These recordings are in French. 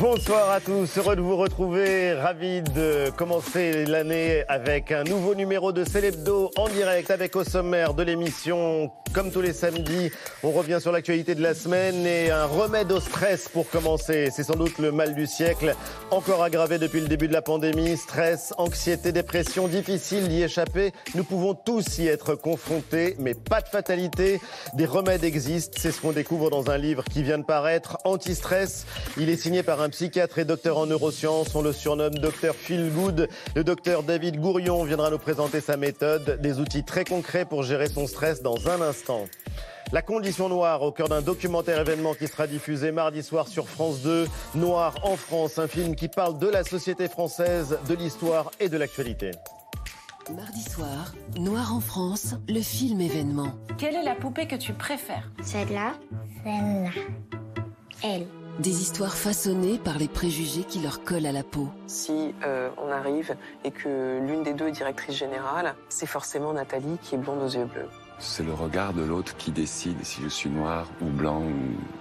Bonsoir à tous, heureux de vous retrouver, ravi de commencer l'année avec un nouveau numéro de Célébdo en direct avec au sommaire de l'émission, comme tous les samedis, on revient sur l'actualité de la semaine et un remède au stress pour commencer. C'est sans doute le mal du siècle, encore aggravé depuis le début de la pandémie, stress, anxiété, dépression, difficile d'y échapper. Nous pouvons tous y être confrontés, mais pas de fatalité. Des remèdes existent, c'est ce qu'on découvre dans un livre qui vient de paraître, Anti-stress. Il est signé par un psychiatre et docteur en neurosciences. On le surnomme docteur Phil Good. Le docteur David Gourion viendra nous présenter sa méthode, des outils très concrets pour gérer son stress dans un instant. La condition noire au cœur d'un documentaire événement qui sera diffusé mardi soir sur France 2. Noir en France, un film qui parle de la société française, de l'histoire et de l'actualité. Mardi soir, Noir en France, le film événement. Quelle est la poupée que tu préfères? Celle-là, celle-là, elle. Des histoires façonnées par les préjugés qui leur collent à la peau. Si euh, on arrive et que l'une des deux est directrice générale, c'est forcément Nathalie qui est blonde aux yeux bleus. C'est le regard de l'autre qui décide si je suis noir ou blanc ou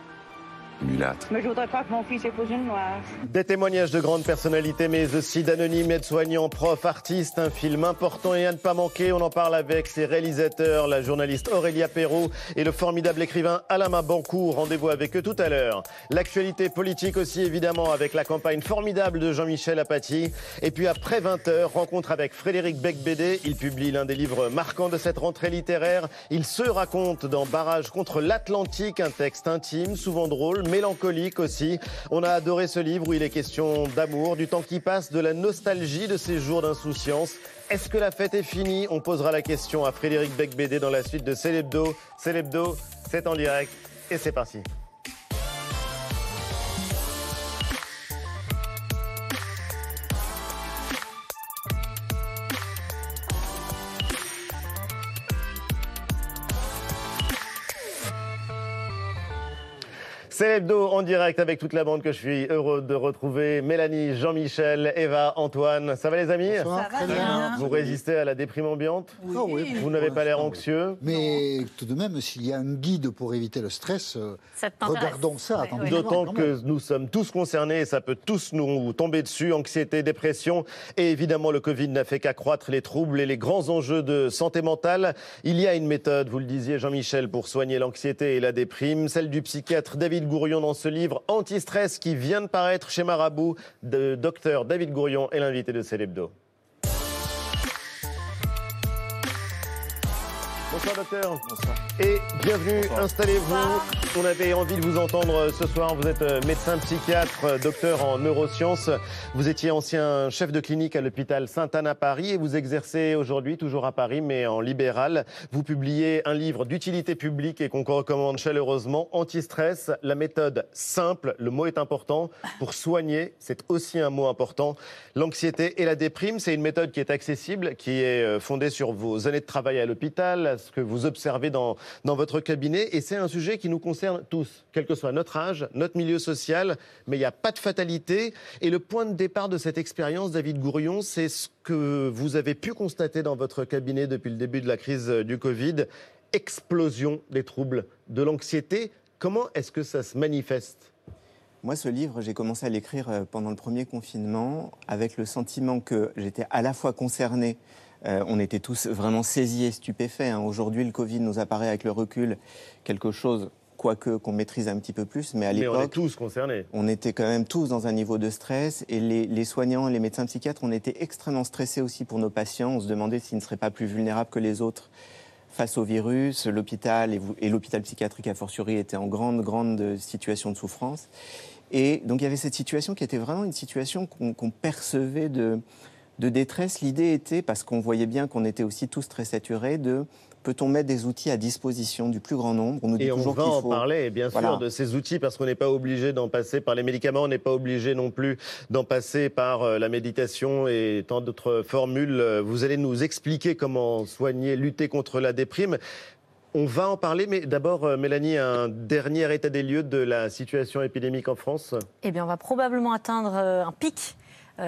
mulâtre. Mais je voudrais pas que mon fils épouse une noire. Des témoignages de grandes personnalités, mais aussi d'anonymes aides-soignants, profs, artistes. Un film important et à ne pas manquer. On en parle avec ses réalisateurs, la journaliste Aurélia Perrault et le formidable écrivain Alama Bancou. Rendez-vous avec eux tout à l'heure. L'actualité politique aussi, évidemment, avec la campagne formidable de Jean-Michel Apathy. Et puis après 20h, rencontre avec Frédéric Becbédé. Il publie l'un des livres marquants de cette rentrée littéraire. Il se raconte dans Barrage contre l'Atlantique, un texte intime, souvent drôle, mélancolique aussi. On a adoré ce livre où il est question d'amour, du temps qui passe, de la nostalgie de ces jours d'insouciance. Est-ce que la fête est finie? On posera la question à Frédéric Becbédé dans la suite de Célébdo. Célébdo, c'est en direct et c'est parti. C'est l'hebdo en direct avec toute la bande que je suis heureux de retrouver. Mélanie, Jean-Michel, Eva, Antoine. Ça va les amis? Ça va très bien. Vous résistez à la déprime ambiante? Ah oui, Vous n'avez pas l'air anxieux? Mais tout de même, s'il y a un guide pour éviter le stress, euh, Ça regardons ça. Ouais, D'autant que nous sommes tous concernés et ça peut tous nous tomber dessus, anxiété, dépression. Et évidemment, le Covid n'a fait qu'accroître les troubles et les grands enjeux de santé mentale. Il y a une méthode, vous le disiez Jean-Michel, pour soigner l'anxiété et la déprime, celle du psychiatre David Gourion dans ce livre Anti-stress qui vient de paraître chez Marabout. De docteur David Gourion est l'invité de Célébdo. Bonsoir docteur. Et bienvenue, installez-vous. On avait envie de vous entendre euh, ce soir. Vous êtes euh, médecin psychiatre, euh, docteur en neurosciences. Vous étiez ancien chef de clinique à l'hôpital Sainte-Anne à Paris et vous exercez aujourd'hui toujours à Paris mais en libéral. Vous publiez un livre d'utilité publique et qu'on recommande chaleureusement, Anti-stress, la méthode simple, le mot est important, pour soigner, c'est aussi un mot important, l'anxiété et la déprime. C'est une méthode qui est accessible, qui est fondée sur vos années de travail à l'hôpital, ce que vous observez dans, dans votre cabinet. Et c'est un sujet qui nous concerne tous, quel que soit notre âge, notre milieu social. Mais il n'y a pas de fatalité. Et le point de départ de cette expérience, David Gourion, c'est ce que vous avez pu constater dans votre cabinet depuis le début de la crise euh, du Covid. Explosion des troubles, de l'anxiété. Comment est-ce que ça se manifeste? Moi, ce livre, j'ai commencé à l'écrire euh, pendant le premier confinement avec le sentiment que j'étais à la fois concerné. Euh, on était tous vraiment saisis et stupéfaits. hein. Aujourd'hui, le Covid nous apparaît avec le recul quelque chose, quoique qu'on maîtrise un petit peu plus, mais à Mais on est l'époque, tous concernés. on était quand même tous dans un niveau de stress et les, les soignants, les médecins psychiatres, on était extrêmement stressés aussi pour nos patients. On se demandait s'ils ne seraient pas plus vulnérables que les autres face au virus. L'hôpital et, l'hôpital psychiatrique a fortiori était en grande, grande situation de souffrance. Et donc il y avait cette situation qui était vraiment une situation qu'on qu'on percevait de, de détresse. L'idée était, parce qu'on voyait bien qu'on était aussi tous très saturés, de peut-on mettre des outils à disposition du plus grand nombre? On nous dit Et on toujours va qu'il en faut... parler, bien sûr, Voilà. de ces outils, parce qu'on n'est pas obligé d'en passer par les médicaments, on n'est pas obligé non plus d'en passer par euh, la méditation et tant d'autres formules. Euh, Vous allez nous expliquer comment soigner, lutter contre la déprime. On va en parler, mais d'abord, euh, Mélanie, un dernier état des lieux de la situation épidémique en France. Eh bien, on va probablement atteindre un pic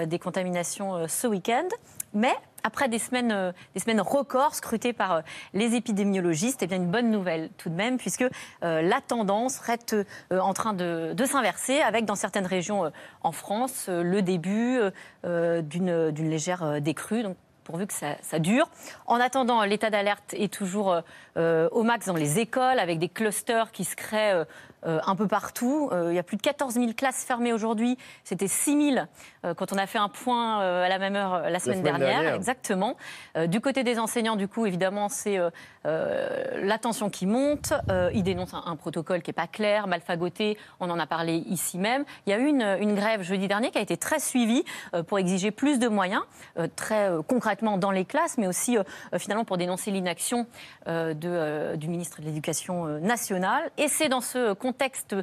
des contaminations ce week-end. Mais après des semaines, euh, des semaines records scrutées par euh, les épidémiologistes, eh bien une bonne nouvelle tout de même, puisque euh, la tendance reste en train de, s'inverser, avec dans certaines régions en France le début d'une légère décrue. Donc, pourvu que ça, ça, dure. En attendant, l'état d'alerte est toujours au max dans les écoles, avec des clusters qui se créent euh, un peu partout. Euh, il y a plus de 14 000 classes fermées aujourd'hui. C'était 6 000 euh, quand on a fait un point à la même heure la semaine, dernière. Exactement. du côté des enseignants, du coup, évidemment, c'est la tension qui monte. ils dénoncent un, protocole qui n'est pas clair, mal fagoté. On en a parlé ici même. Il y a eu une, une grève jeudi dernier qui a été très suivie pour exiger plus de moyens, très concrètement dans les classes, mais aussi finalement pour dénoncer l'inaction du ministre de l'Éducation nationale. Et c'est dans ce contexte contexte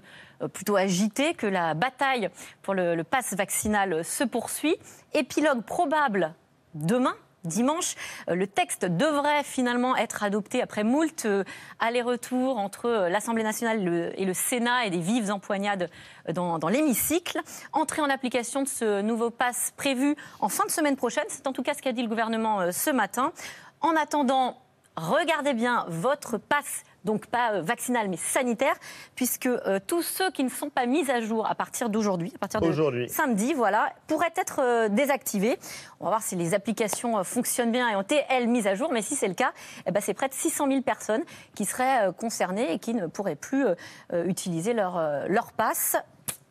euh, plutôt agité que la bataille pour le, le pass vaccinal se poursuit. Épilogue probable demain, dimanche. Euh, le texte devrait finalement être adopté après moult euh, allers-retours entre l'Assemblée nationale et le Sénat et des vives empoignades dans, l'hémicycle. Entrée en application de ce nouveau pass prévu en fin de semaine prochaine. C'est en tout cas ce qu'a dit le gouvernement ce matin. En attendant, regardez bien votre passe donc pas euh, vaccinal mais sanitaire, puisque euh, tous ceux qui ne sont pas mis à jour à partir d'aujourd'hui, à partir de samedi, voilà, pourraient être euh, désactivés. On va voir si les applications fonctionnent bien et ont été, elles, mises à jour, mais si c'est le cas, eh ben, c'est près de 600 000 personnes qui seraient concernées et qui ne pourraient plus utiliser leur, leur passe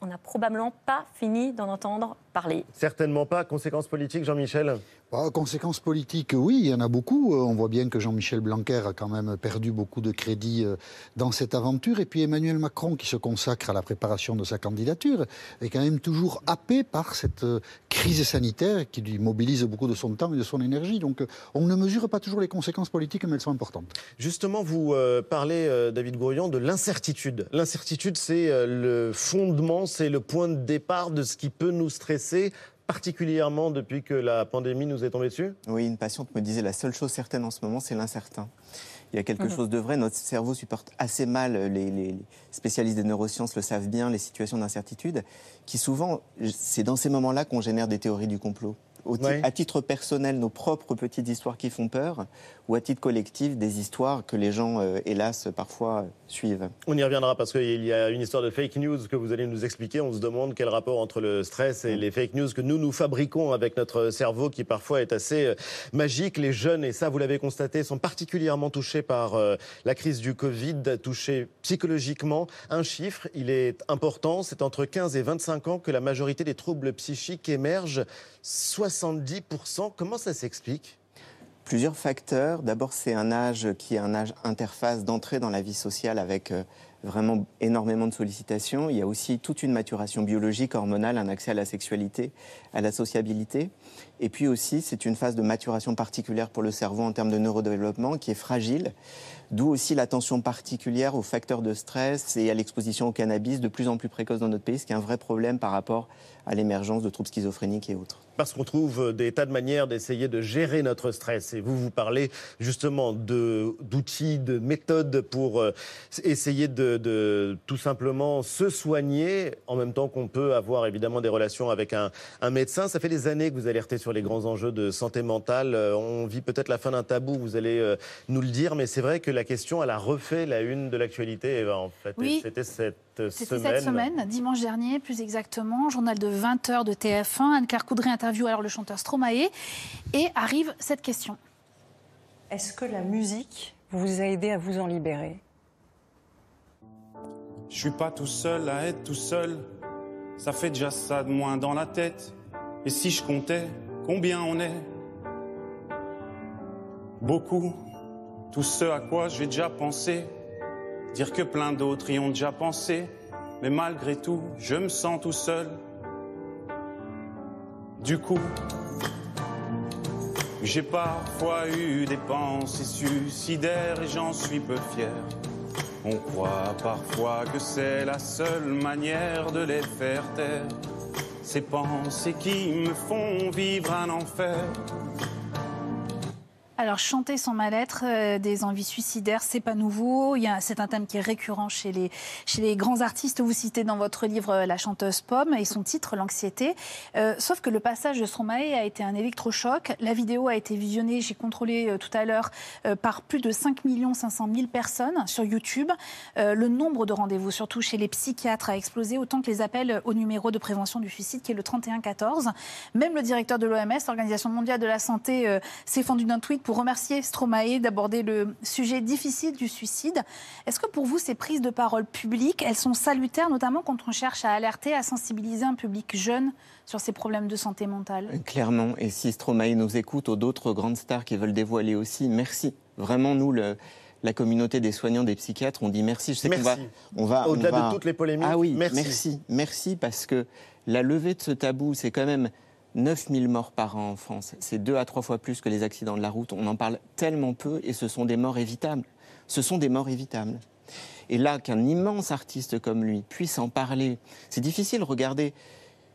on n'a probablement pas fini d'en entendre parler. Certainement pas. Conséquences politiques, Jean-Michel? Bah, Conséquences politiques, oui, il y en a beaucoup. Euh, on voit bien que Jean-Michel Blanquer a quand même perdu beaucoup de crédit euh, dans cette aventure. Et puis Emmanuel Macron, qui se consacre à la préparation de sa candidature, est quand même toujours happé par cette euh, crise sanitaire qui lui mobilise beaucoup de son temps et de son énergie. Donc on ne mesure pas toujours les conséquences politiques, mais elles sont importantes. Justement, vous parlez, David Gourion, de l'incertitude. L'incertitude, c'est le fondement c'est le point de départ de ce qui peut nous stresser particulièrement depuis que la pandémie nous est tombée dessus? Oui, une patiente me disait la seule chose certaine en ce moment, c'est l'incertain. Il y a quelque mhm. chose de vrai. Notre cerveau supporte assez mal, les, spécialistes des neurosciences le savent bien, les situations d'incertitude, qui souvent, c'est dans ces moments-là qu'on génère des théories du complot. À titre personnel, nos propres petites histoires qui font peur, ou à titre collectif des histoires que les gens, euh, hélas, parfois suivent. On y reviendra parce qu'il y a une histoire de fake news que vous allez nous expliquer. On se demande quel rapport entre le stress et les fake news que nous nous fabriquons avec notre cerveau qui parfois est assez euh, magique. Les jeunes, et ça vous l'avez constaté, sont particulièrement touchés par euh, la crise du Covid, touchés psychologiquement. Un chiffre, il est important, c'est entre 15 et 25 ans que la majorité des troubles psychiques émergent. 70%, comment ça s'explique? Plusieurs facteurs. D'abord, c'est un âge qui est un âge interface d'entrée dans la vie sociale avec euh, vraiment énormément de sollicitations. Il y a aussi toute une maturation biologique, hormonale, un accès à la sexualité, à la sociabilité. Et puis aussi, c'est une phase de maturation particulière pour le cerveau en termes de neurodéveloppement qui est fragile. D'où aussi l'attention particulière aux facteurs de stress et à l'exposition au cannabis de plus en plus précoce dans notre pays, ce qui est un vrai problème par rapport à l'émergence de troubles schizophréniques et autres parce qu'on trouve des tas de manières d'essayer de gérer notre stress. Et vous, vous parlez justement d'outils, de, méthodes pour euh, essayer de, tout simplement se soigner, en même temps qu'on peut avoir évidemment des relations avec un, médecin. Ça fait des années que vous alertez sur les grands enjeux de santé mentale. Euh, on vit peut-être la fin d'un tabou, vous allez euh, nous le dire, mais c'est vrai que la question, elle a refait la une de l'actualité, en fait. Oui. C'était cette c'était cette semaine, dimanche dernier, plus exactement, journal de 20h de TF1. Anne-Claire Coudray interview alors le chanteur Stromae et arrive cette question. Est-ce que la musique vous a aidé à vous en libérer? Je suis pas tout seul à être tout seul. Ça fait déjà ça de moins dans la tête. Et si je comptais combien on est? Beaucoup. Tout ce à quoi j'ai déjà pensé Dire que plein d'autres y ont déjà pensé, mais malgré tout, je me sens tout seul. Du coup, j'ai parfois eu des pensées suicidaires et j'en suis peu fier. On croit parfois que c'est la seule manière de les faire taire. Ces pensées qui me font vivre un enfer. Alors, chanter son mal-être, euh, des envies suicidaires, c'est pas nouveau. C'est un thème qui est récurrent chez les, grands artistes. Vous citez dans votre livre euh, La chanteuse Pomme et son titre, L'anxiété. Euh, sauf que le passage de Stromae a été un électrochoc. La vidéo a été visionnée, j'ai contrôlé tout à l'heure, par plus de 5 500 000 personnes sur YouTube. Le nombre de rendez-vous, surtout chez les psychiatres, a explosé autant que les appels au numéro de prévention du suicide, qui est le 3114. Même le directeur de l'OMS, l'Organisation mondiale de la santé, s'est fendu d'un tweet pour remercier Stromae d'aborder le sujet difficile du suicide. Est-ce que pour vous, ces prises de parole publiques, elles sont salutaires, notamment quand on cherche à alerter, à sensibiliser un public jeune sur ces problèmes de santé mentale? Clairement, et si Stromae nous écoute, ou d'autres grandes stars qui veulent dévoiler aussi, merci. Vraiment, nous, le- la communauté des soignants, des psychiatres, on dit merci. Je sais qu'on va, Merci. on va, on Au-delà va- de toutes les polémiques, Ah oui, merci. merci, merci, parce que la levée de ce tabou, c'est quand même 9000 morts par an en France. C'est deux à trois fois plus que les accidents de la route. On en parle tellement peu, et ce sont des morts évitables. Ce sont des morts évitables. Et là, qu'un immense artiste comme lui puisse en parler, c'est difficile. Regardez,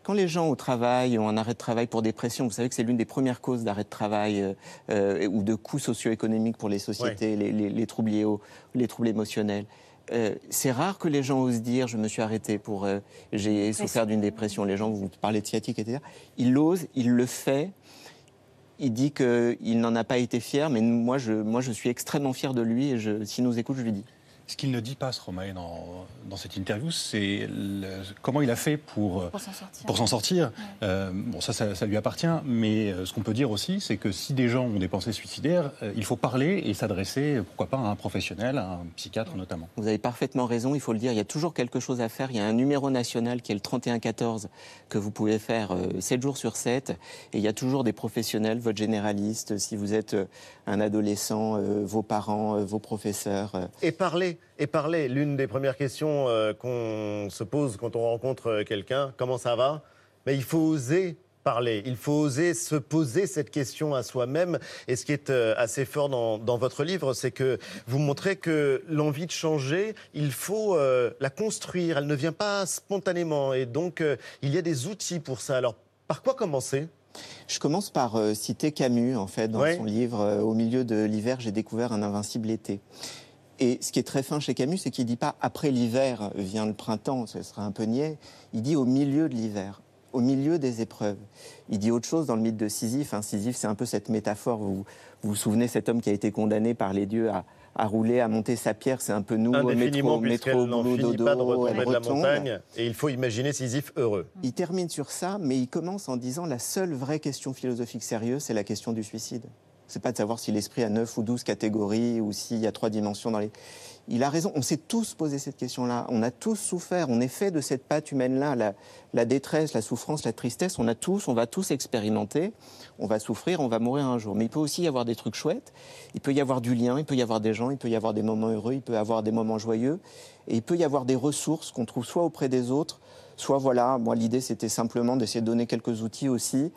quand les gens au travail ont un arrêt de travail pour dépression, vous savez que c'est l'une des premières causes d'arrêt de travail euh, euh, ou de coûts socio-économiques pour les sociétés, les, les- les troubles liés au- les troubles émotionnels. Euh, c'est rare que les gens osent dire je me suis arrêté pour euh, j'ai souffert d'une dépression. Les gens vous parlez de sciatique, etc. Il ose, il le fait. Il dit qu'il n'en a pas été fier, mais moi je, moi je suis extrêmement fier de lui et je, s'il nous écoute, je lui dis. Ce qu'il ne dit pas, Stromae, dans, dans cette interview, c'est le- comment il a fait pour, Pour s'en sortir. pour s'en sortir. Euh, bon, ça, ça, ça lui appartient, mais euh, ce qu'on peut dire aussi, c'est que si des gens ont des pensées suicidaires, euh, il faut parler et s'adresser, pourquoi pas, à un professionnel, à un psychiatre notamment. Vous avez parfaitement raison, il faut le dire, il y a toujours quelque chose à faire. Il y a un numéro national qui est le 3114 que vous pouvez faire euh, 7 jours sur 7. Et il y a toujours des professionnels, votre généraliste, si vous êtes euh, un adolescent, euh, vos parents, euh, vos professeurs. euh. Et parler, et parler. L'une des premières questions euh, qu'on se pose quand on rencontre euh, quelqu'un, comment ça va? Mais il faut oser parler, il faut oser se poser cette question à soi-même. Et ce qui est euh, assez fort dans, dans votre livre, c'est que vous montrez que l'envie de changer, il faut euh, la construire, elle ne vient pas spontanément. Et donc, euh, il y a des outils pour ça. Alors, par quoi commencer? Je commence par euh, citer Camus, en fait, dans Ouais. son livre Au milieu de l'hiver, j'ai découvert un invincible été. Et ce qui est très fin chez Camus, c'est qu'il dit pas après l'hiver vient le printemps, ce serait un peu niais. Il dit au milieu de l'hiver, au milieu des épreuves. Il dit autre chose dans le mythe de Sisyphe. hein. Sisyphe, c'est un peu cette métaphore. Vous vous, vous souvenez cet homme qui a été condamné par les dieux à, à rouler, à monter sa pierre. C'est un peu nous, métro, métro, boulot, dodo, pas de retomber de la montagne. Et il faut imaginer Sisyphe heureux. Il termine sur ça, mais il commence en disant la seule vraie question philosophique sérieuse, c'est la question du suicide. C'est pas de savoir si l'esprit a 9 ou 12 catégories ou s'il y a trois dimensions dans les. Il a raison, on s'est tous posé cette question-là, on a tous souffert, on est fait de cette pâte humaine-là, la, la détresse, la souffrance, la tristesse, on a tous, on va tous expérimenter, on va souffrir, on va mourir un jour. Mais il peut aussi y avoir des trucs chouettes, il peut y avoir du lien, il peut y avoir des gens, il peut y avoir des moments heureux, il peut y avoir des moments joyeux, et il peut y avoir des ressources qu'on trouve soit auprès des autres, soit voilà, moi l'idée c'était simplement d'essayer de donner quelques outils aussi.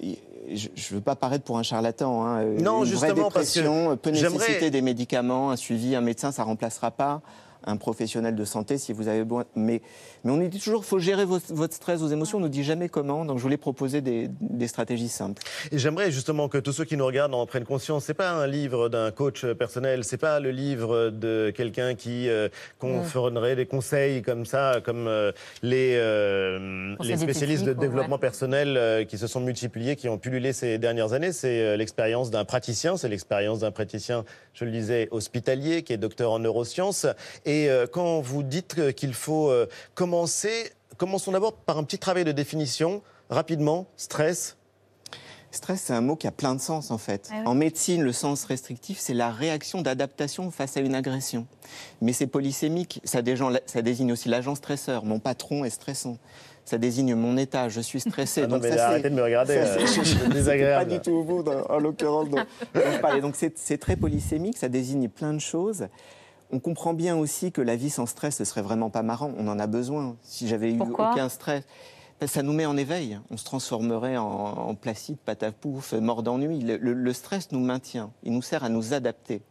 Je ne veux pas paraître pour un charlatan. hein. Non, Une vraie justement, parce que dépression peut j'aimerais- nécessiter des médicaments, un suivi, un médecin, ça remplacera pas un professionnel de santé si vous avez besoin. Mais, mais on nous dit toujours, faut gérer vos- votre stress, vos émotions. On nous dit jamais comment. Donc je voulais proposer des, des stratégies simples. Et j'aimerais justement que tous ceux qui nous regardent en prennent conscience. C'est pas un livre d'un coach personnel, c'est pas le livre de quelqu'un qui euh, conférerait des conseils comme ça, comme euh, les, euh, les spécialistes de ouais. développement personnel euh, qui se sont multipliés, qui ont pullulé ces dernières années. C'est euh, l'expérience d'un praticien, c'est l'expérience d'un praticien, je le disais, hospitalier, qui est docteur en neurosciences. Et euh, quand vous dites qu'il faut euh, commencer, commençons d'abord par un petit travail de définition, rapidement, stress. Stress, c'est un mot qui a plein de sens en fait. Ah oui. En médecine, le sens restrictif, c'est la réaction d'adaptation face à une agression. Mais c'est polysémique, ça, désigne- ça désigne aussi l'agent stresseur. Mon patron est stressant. Ça désigne mon état, je suis stressé. Ah non, Donc mais ça, arrêtez de me regarder, euh, c'est- désagréable. Pas du tout au bout, en l'occurrence. Donc c'est c'est très polysémique, ça désigne plein de choses. On comprend bien aussi que la vie sans stress, ce serait vraiment pas marrant. On en a besoin. Si j'avais eu Pourquoi? aucun stress, ben, ça nous met en éveil. On se transformerait en, en placide, patapouf, mort d'ennui. Le, le- le stress nous maintient. Il nous sert à nous adapter.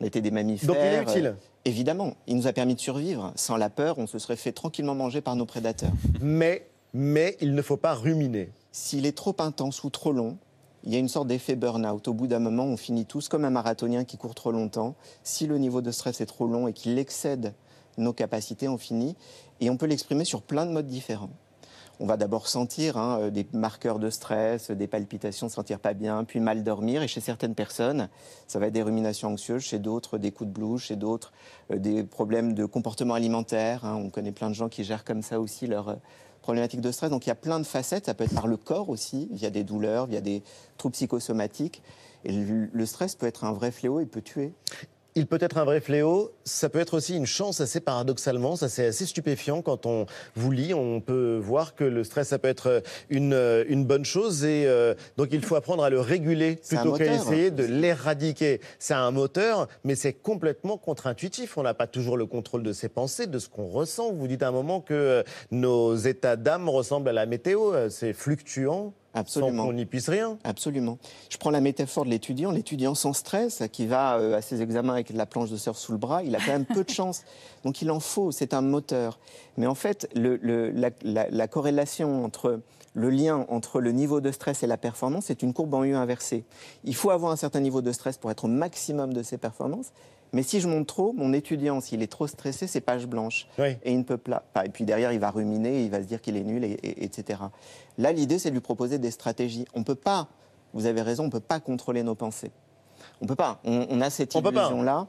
On était des mammifères. Donc il est utile. euh, Évidemment, il nous a permis de survivre. Sans la peur, on se serait fait tranquillement manger par nos prédateurs. Mais, mais il ne faut pas ruminer. S'il est trop intense ou trop long, il y a une sorte d'effet burn-out. Au bout d'un moment, on finit tous comme un marathonien qui court trop longtemps. Si le niveau de stress est trop long et qu'il excède nos capacités, on finit. Et on peut l'exprimer sur plein de modes différents. On va d'abord sentir hein, euh, des marqueurs de stress, des palpitations, se sentir pas bien, puis mal dormir. Et chez certaines personnes, ça va être des ruminations anxieuses, chez d'autres, des coups de blues, chez d'autres, euh, des problèmes de comportement alimentaire. hein. On connaît plein de gens qui gèrent comme ça aussi leur euh, problématique de stress. Donc il y a plein de facettes. Ça peut être par le corps aussi, via des douleurs, via des troubles psychosomatiques. Et le stress peut être un vrai fléau et peut tuer. Il peut être un vrai fléau, ça peut être aussi une chance assez paradoxalement, ça c'est assez stupéfiant quand on vous lit, on peut voir que le stress ça peut être une, euh, une bonne chose et euh, donc il faut apprendre à le réguler plutôt qu'à essayer de l'éradiquer. C'est un moteur, mais c'est complètement contre-intuitif, on n'a pas toujours le contrôle de ses pensées, de ce qu'on ressent. Vous dites à un moment que euh, nos états d'âme ressemblent à la météo, euh, c'est fluctuant. Absolument. Sans qu'on n'y puisse rien. Absolument. Je prends la métaphore de l'étudiant. L'étudiant sans stress, qui va euh, à ses examens avec la planche de surf sous le bras, il a quand même peu de chance. Donc il en faut, c'est un moteur. Mais en fait, le- le- la, la- la corrélation entre le lien entre le niveau de stress et la performance est une courbe en U inversée. Il faut avoir un certain niveau de stress pour être au maximum de ses performances. Mais si je monte trop, mon étudiant, s'il est trop stressé, c'est page blanche. Et il ne peut pas. Et puis derrière, il va ruminer, il va se dire qu'il est nul, et, et- etc. Là, l'idée, c'est de lui proposer des stratégies. On ne peut pas, vous avez raison, on ne peut pas contrôler nos pensées. On ne peut pas. On, on a cette illusion-là.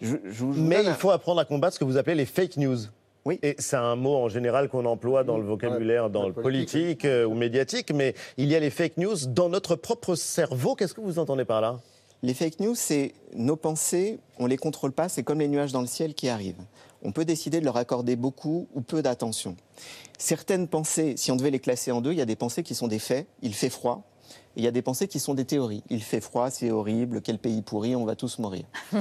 Je- je vous Mais il faut apprendre à combattre ce que vous appelez les fake news. Oui. Et c'est un mot en général qu'on emploie dans le vocabulaire, dans le politique euh, ou médiatique, mais il y a les fake news dans notre propre cerveau. Qu'est-ce que vous entendez par là? Les fake news, c'est nos pensées, on ne les contrôle pas, c'est comme les nuages dans le ciel qui arrivent. On peut décider de leur accorder beaucoup ou peu d'attention. Certaines pensées, si on devait les classer en deux, il y a des pensées qui sont des faits, il fait froid, et il y a des pensées qui sont des théories. Il fait froid, c'est horrible, quel pays pourri, on va tous mourir.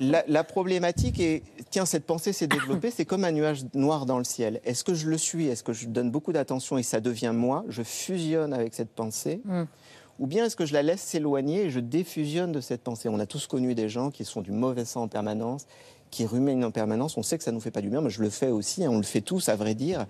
la, la problématique est, tiens, cette pensée s'est développée, c'est comme un nuage noir dans le ciel. Est-ce que je le suis? Est-ce que je donne beaucoup d'attention et ça devient moi? Je fusionne avec cette pensée ou bien est-ce que je la laisse s'éloigner et je défusionne de cette pensée? On a tous connu des gens qui sont du mauvais sang en permanence, qui ruminent en permanence. On sait que ça ne nous fait pas du bien, mais je le fais aussi, hein, on le fait tous, à vrai dire.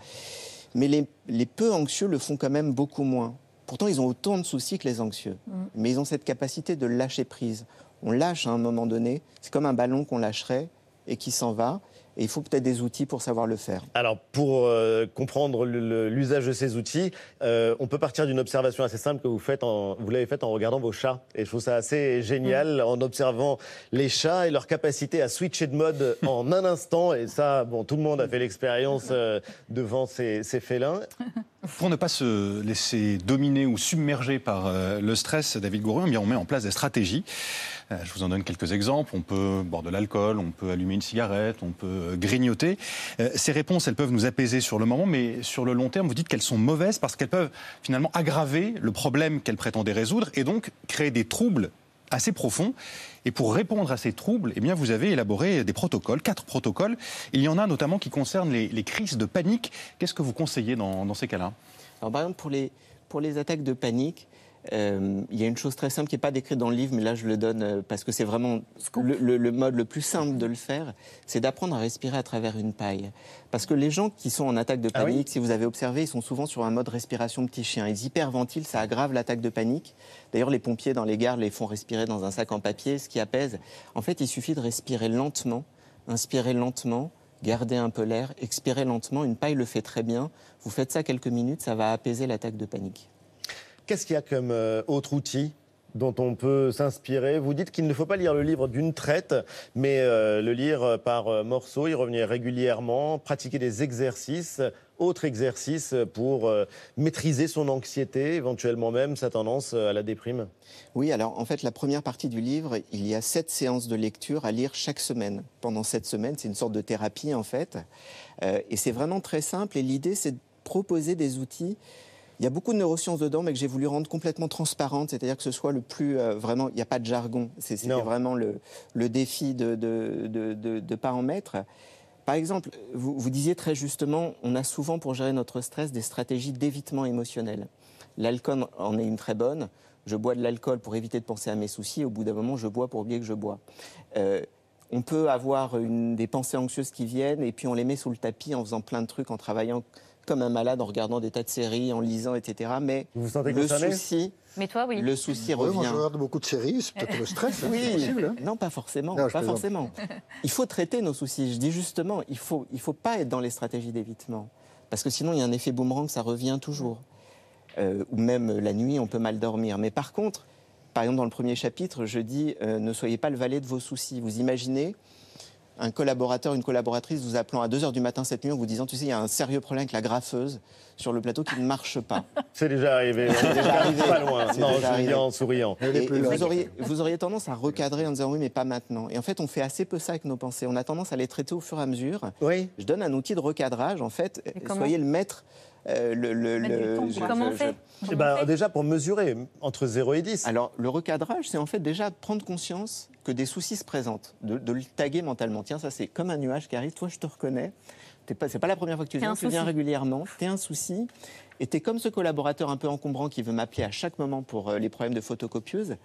Mais les, les peu anxieux le font quand même beaucoup moins. Pourtant, ils ont autant de soucis que les anxieux. Mais ils ont cette capacité de lâcher prise. On lâche à un moment donné. C'est comme un ballon qu'on lâcherait et qui s'en va. Et il faut peut-être des outils pour savoir le faire. Alors, pour euh, comprendre l'usage de ces outils, euh, on peut partir d'une observation assez simple que vous faites, en, vous l'avez faite en regardant vos chats. Et je trouve ça assez génial en observant les chats et leur capacité à switcher de mode en un instant. Et ça, bon, tout le monde a fait l'expérience euh, devant ces, ces félins. Pour ne pas se laisser dominer ou submerger par euh, le stress, David Gourion, eh on met en place des stratégies. Euh, je vous en donne quelques exemples. On peut boire de l'alcool, on peut allumer une cigarette, on peut euh, grignoter. Euh, ces réponses, elles peuvent nous apaiser sur le moment, mais sur le long terme, vous dites qu'elles sont mauvaises parce qu'elles peuvent finalement aggraver le problème qu'elles prétendaient résoudre et donc créer des troubles assez profonds. Et pour répondre à ces troubles, eh bien, vous avez élaboré des protocoles, quatre protocoles. Il y en a notamment qui concernent les, crises de panique. Qu'est-ce que vous conseillez dans, dans ces cas-là? Alors, par exemple, pour les, pour les attaques de panique, euh, il y a une chose très simple qui n'est pas décrite dans le livre, mais là je le donne euh, parce que c'est vraiment le, le- le mode le plus simple de le faire, c'est d'apprendre à respirer à travers une paille. Parce que les gens qui sont en attaque de Ah oui panique, si vous avez observé, ils sont souvent sur un mode respiration petit chien. Ils hyperventilent, ça aggrave l'attaque de panique. D'ailleurs, les pompiers dans les gares les font respirer dans un sac en papier, ce qui apaise. En fait, il suffit de respirer lentement, inspirer lentement, garder un peu l'air, expirer lentement. Une paille le fait très bien. Vous faites ça quelques minutes, ça va apaiser l'attaque de panique. Qu'est-ce qu'il y a comme euh, autre outil dont on peut s'inspirer? Vous dites qu'il ne faut pas lire le livre d'une traite, mais euh, le lire par euh, morceaux, y revenir régulièrement, pratiquer des exercices, autres exercices pour maîtriser son anxiété, éventuellement même sa tendance à la déprime? Oui, alors en fait, la première partie du livre, il y a sept séances de lecture à lire chaque semaine. Pendant sept semaines, c'est une sorte de thérapie en fait. Et c'est vraiment très simple. Et l'idée, c'est de proposer des outils. Il y a beaucoup de neurosciences dedans, mais que j'ai voulu rendre complètement transparente, c'est-à-dire que ce soit le plus euh, vraiment, il n'y a pas de jargon. C'est- C'était vraiment le, le défi de ne de, de, de pas en mettre. Par exemple, vous, vous disiez très justement, on a souvent pour gérer notre stress des stratégies d'évitement émotionnel. L'alcool en est une très bonne. Je bois de l'alcool pour éviter de penser à mes soucis. Au bout d'un moment, je bois pour oublier que je bois. Euh, On peut avoir une, des pensées anxieuses qui viennent et puis on les met sous le tapis en faisant plein de trucs, en travaillant comme un malade, en regardant des tas de séries, en lisant, etc. Mais Vous vous sentez le concerné souci, Mais toi, oui. le souci Oui, revient. moi, je regarde beaucoup de séries, c'est peut-être le stress, hein, Oui, possible. hein. non, pas forcément, Non, pas plaisante. forcément. Il faut traiter nos soucis. Je dis justement, il faut, il faut pas être dans les stratégies d'évitement, parce que sinon il y a un effet boomerang, ça revient toujours. Euh, ou même la nuit, on peut mal dormir. Mais par contre, par exemple dans le premier chapitre, je dis euh, ne soyez pas le valet de vos soucis. Vous imaginez un collaborateur, une collaboratrice vous appelant à 2h du matin cette nuit en vous disant, tu sais, il y a un sérieux problème avec la graffeuse sur le plateau qui ne marche pas. C'est déjà arrivé. C'est déjà arrivé. Pas loin. C'est Non, déjà arrivé. en souriant. Et, et vous, auriez, vous auriez tendance à recadrer en disant oui, mais pas maintenant. Et en fait, on fait assez peu ça avec nos pensées. On a tendance à les traiter au fur et à mesure. Oui. Je donne un outil de recadrage. En fait, soyez le maître. Euh, le, le- Mettre du le- temps, je- quoi. Comment on je- fait je- déjà, pour mesurer entre 0 et 10. Alors, le recadrage, c'est en fait déjà prendre conscience que des soucis se présentent, de, de le taguer mentalement. Tiens, ça c'est comme un nuage qui arrive. Toi, je te reconnais. T'es pas, c'est pas la première fois que tu viens. Tu viens souci. régulièrement. T'es un souci. Et t'es comme ce collaborateur un peu encombrant qui veut m'appeler à chaque moment pour euh, les problèmes de photocopieuse.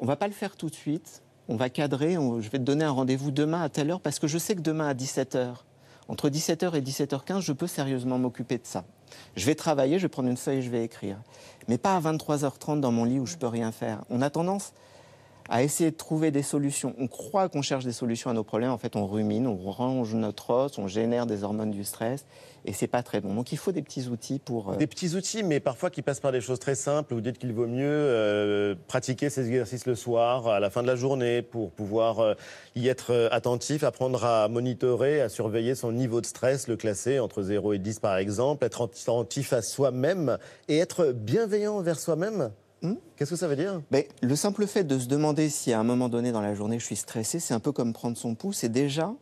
On va pas le faire tout de suite. On va cadrer. on- je vais te donner un rendez-vous demain à telle heure parce que je sais que demain à 17h, entre 17h et 17h15, je peux sérieusement m'occuper de ça. Je vais travailler, je vais prendre une feuille, je vais écrire. Mais pas à 23h30 dans mon lit où je peux rien faire. On a tendance à essayer de trouver des solutions. On croit qu'on cherche des solutions à nos problèmes. En fait, on rumine, on range notre os, on génère des hormones du stress. Et c'est pas très bon. Donc, il faut des petits outils pour. euh, Des petits outils, mais parfois qui passent par des choses très simples. Vous dites qu'il vaut mieux euh, pratiquer ces exercices le soir, à la fin de la journée, pour pouvoir euh, y être attentif, apprendre à monitorer, à surveiller son niveau de stress, le classer entre 0 et 10 par exemple, être attentif à soi-même et être bienveillant envers soi-même. Hmm Qu'est-ce que ça veut dire? Ben, le simple fait de se demander si à un moment donné dans la journée je suis stressé, c'est un peu comme prendre son pouls. C'est déjà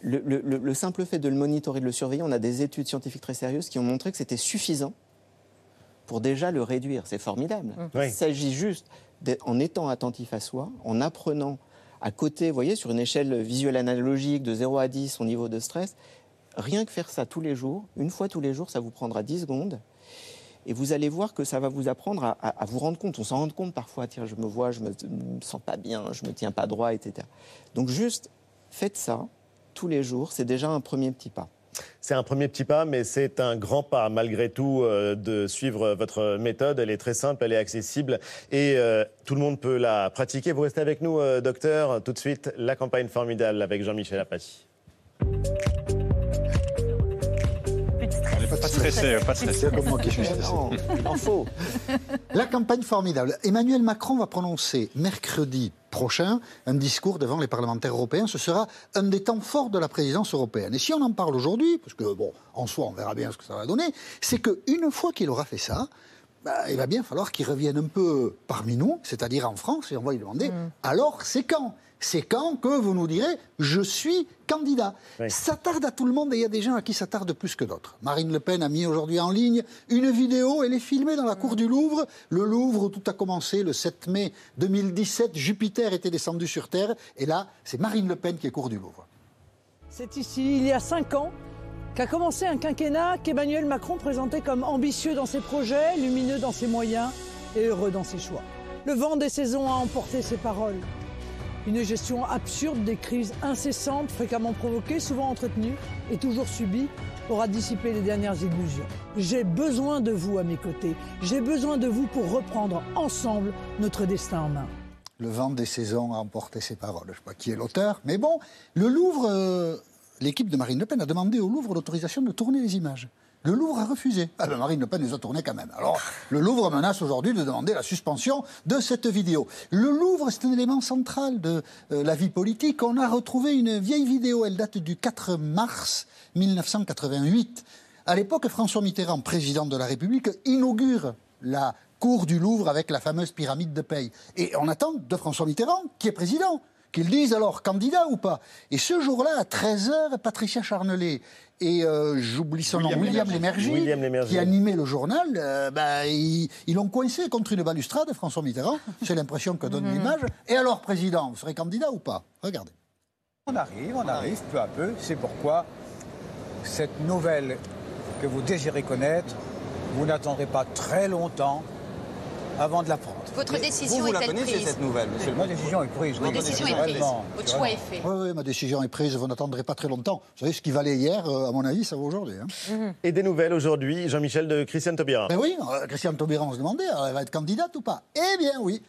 le, le- le- le simple fait de le monitorer, de le surveiller. On a des études scientifiques très sérieuses qui ont montré que c'était suffisant pour déjà le réduire. C'est formidable. Oui. Il s'agit juste, d'être- en étant attentif à soi, en apprenant à côté, vous voyez, sur une échelle visuelle analogique de 0 à 10, son niveau de stress, rien que faire ça tous les jours, une fois tous les jours, ça vous prendra 10 secondes. Et vous allez voir que ça va vous apprendre à, vous rendre compte. On s'en rend compte parfois, je me vois, je me, me sens pas bien, je me tiens pas droit, etc. Donc juste, faites ça tous les jours, c'est déjà un premier petit pas. C'est un premier petit pas, mais c'est un grand pas malgré tout euh, de suivre votre méthode. Elle est très simple, elle est accessible et euh, tout le monde peut la pratiquer. Vous restez avec nous, euh, docteur. Tout de suite, la campagne formidable avec Jean-Michel Apathy. Stressé, pas stressé. C'est comme moi qui suis stressé. Non, il en faut. La campagne formidable. Emmanuel Macron va prononcer mercredi prochain un discours devant les parlementaires européens. Ce sera un des temps forts de la présidence européenne. Et si on en parle aujourd'hui, parce que bon, en soi, on verra bien ce que ça va donner, c'est qu'une fois qu'il aura fait ça, bah, il va bien falloir qu'il revienne un peu parmi nous, c'est-à-dire en France, et on va lui demander alors c'est quand? C'est quand que vous nous direz je suis candidat. Ça tarde à tout le monde et il y a des gens à qui ça tarde plus que d'autres. Marine Le Pen a mis aujourd'hui en ligne une vidéo, elle est filmée dans la cour du Louvre. Le Louvre où tout a commencé le 7 mai 2017, Jupiter était descendu sur Terre et là c'est Marine Le Pen qui est cour du Louvre. C'est ici, il y a cinq ans, qu'a commencé un quinquennat qu'Emmanuel Macron présentait comme ambitieux dans ses projets, lumineux dans ses moyens et heureux dans ses choix. Le vent des saisons a emporté ses paroles. Une gestion absurde des crises incessantes, fréquemment provoquées, souvent entretenues et toujours subies, aura dissipé les dernières illusions. J'ai besoin de vous à mes côtés. J'ai besoin de vous pour reprendre ensemble notre destin en main. Le vent des saisons a emporté ses paroles. Je ne sais pas qui est l'auteur, mais bon, le Louvre, euh, l'équipe de Marine Le Pen a demandé au Louvre l'autorisation de tourner les images. Le Louvre a refusé. Ah ben Marine Le Pen les a tournées quand même. Alors, le Louvre menace aujourd'hui de demander la suspension de cette vidéo. Le Louvre, c'est un élément central de euh, la vie politique. On a retrouvé une vieille vidéo, elle date du 4 mars 1988. À l'époque, François Mitterrand, président de la République, inaugure la cour du Louvre avec la fameuse pyramide de paye. Et on attend de François Mitterrand, qui est président, qu'il dise alors candidat ou pas. Et ce jour-là, à 13h, Patricia Charnelet et euh, j'oublie son William nom, William Lémergie. Lémergie, William Lémergie. qui animait le journal, euh, bah, ils ils l'ont coincé contre une balustrade, François Mitterrand. C'est l'impression que donne l'image. Et alors, président, vous serez candidat ou pas? Regardez. On arrive, on arrive peu à peu. C'est pourquoi cette nouvelle que vous désirez connaître, vous n'attendrez pas très longtemps avant de la prendre. Votre Mais décision vous, vous est-elle connaissez, prise cette nouvelle, monsieur Ma décision est prise. Votre décision est prise. Votre choix est fait. Oui, oui, ma décision est prise. Vous n'attendrez pas très longtemps. Vous savez, ce qui valait hier, euh, à mon avis, ça vaut aujourd'hui. hein. Et des nouvelles aujourd'hui, Jean-Michel de Christiane Taubira. Ben oui, euh, Christiane Taubira, on se demandait, alors, elle va être candidate ou pas Eh bien oui,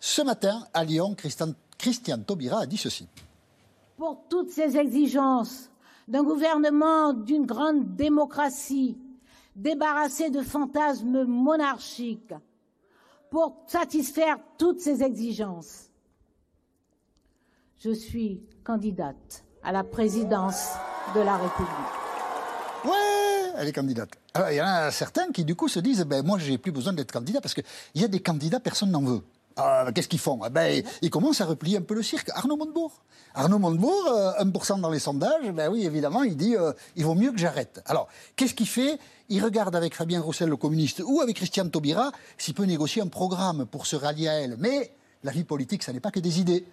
ce matin, à Lyon, Christiane, Christiane Taubira a dit ceci. pour toutes ces exigences d'un gouvernement d'une grande démocratie, débarrassé de fantasmes monarchiques, pour satisfaire toutes ces exigences, je suis candidate à la présidence de la République. Ouais, elle est candidate. Alors, il y en a certains qui, du coup, se disent ben, Moi, j'ai plus besoin d'être candidat parce qu'il y a des candidats, personne n'en veut. Ah, Qu'est-ce qu'ils font? Eh ben, Ils commencent à replier un peu le cirque. Arnaud Montebourg. Arnaud Montebourg, euh, 1% dans les sondages, ben oui, évidemment, il dit euh, Il vaut mieux que j'arrête. Alors, qu'est-ce qu'il fait? Il regarde avec Fabien Roussel, le communiste, ou avec Christiane Taubira, s'il peut négocier un programme pour se rallier à elle. Mais la vie politique, ça n'est pas que des idées.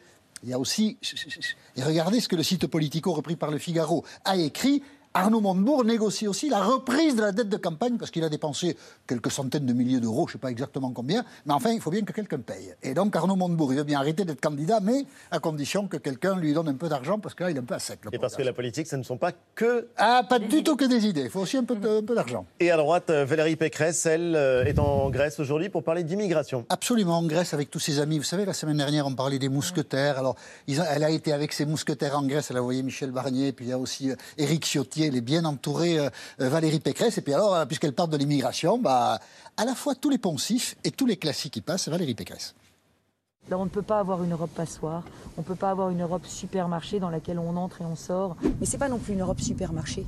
Il y a aussi. Et regardez ce que le site Politico, repris par le Figaro, a écrit. Arnaud Montebourg négocie aussi la reprise de la dette de campagne parce qu'il a dépensé quelques centaines de milliers d'euros, je ne sais pas exactement combien, mais enfin, il faut bien que quelqu'un paye. Et donc, Arnaud Montebourg, il veut bien arrêter d'être candidat, mais à condition que quelqu'un lui donne un peu d'argent parce que là, il est un peu à sec. Et parce que la politique, ce ne sont pas que. Ah, pas du tout que des idées, il faut aussi un peu, de- un peu d'argent. Et à droite, euh, Valérie Pécresse, elle, euh, est en Grèce aujourd'hui pour parler d'immigration. Absolument, en Grèce avec tous ses amis. Vous savez, la semaine dernière, on parlait des mousquetaires. Alors, ils ont- elle a été avec ses mousquetaires en Grèce. Elle a envoyé Michel Barnier, puis il y a aussi euh, Éric Ciotti. Elle est bien entourée, euh, euh, Valérie Pécresse. Et puis alors, euh, puisqu'elle parle de l'immigration, bah, à la fois tous les poncifs et tous les classiques qui passent, Valérie Pécresse. Là, on ne peut pas avoir une Europe passoire, on ne peut pas avoir une Europe supermarché dans laquelle on entre et on sort. Mais c'est pas non plus une Europe supermarché.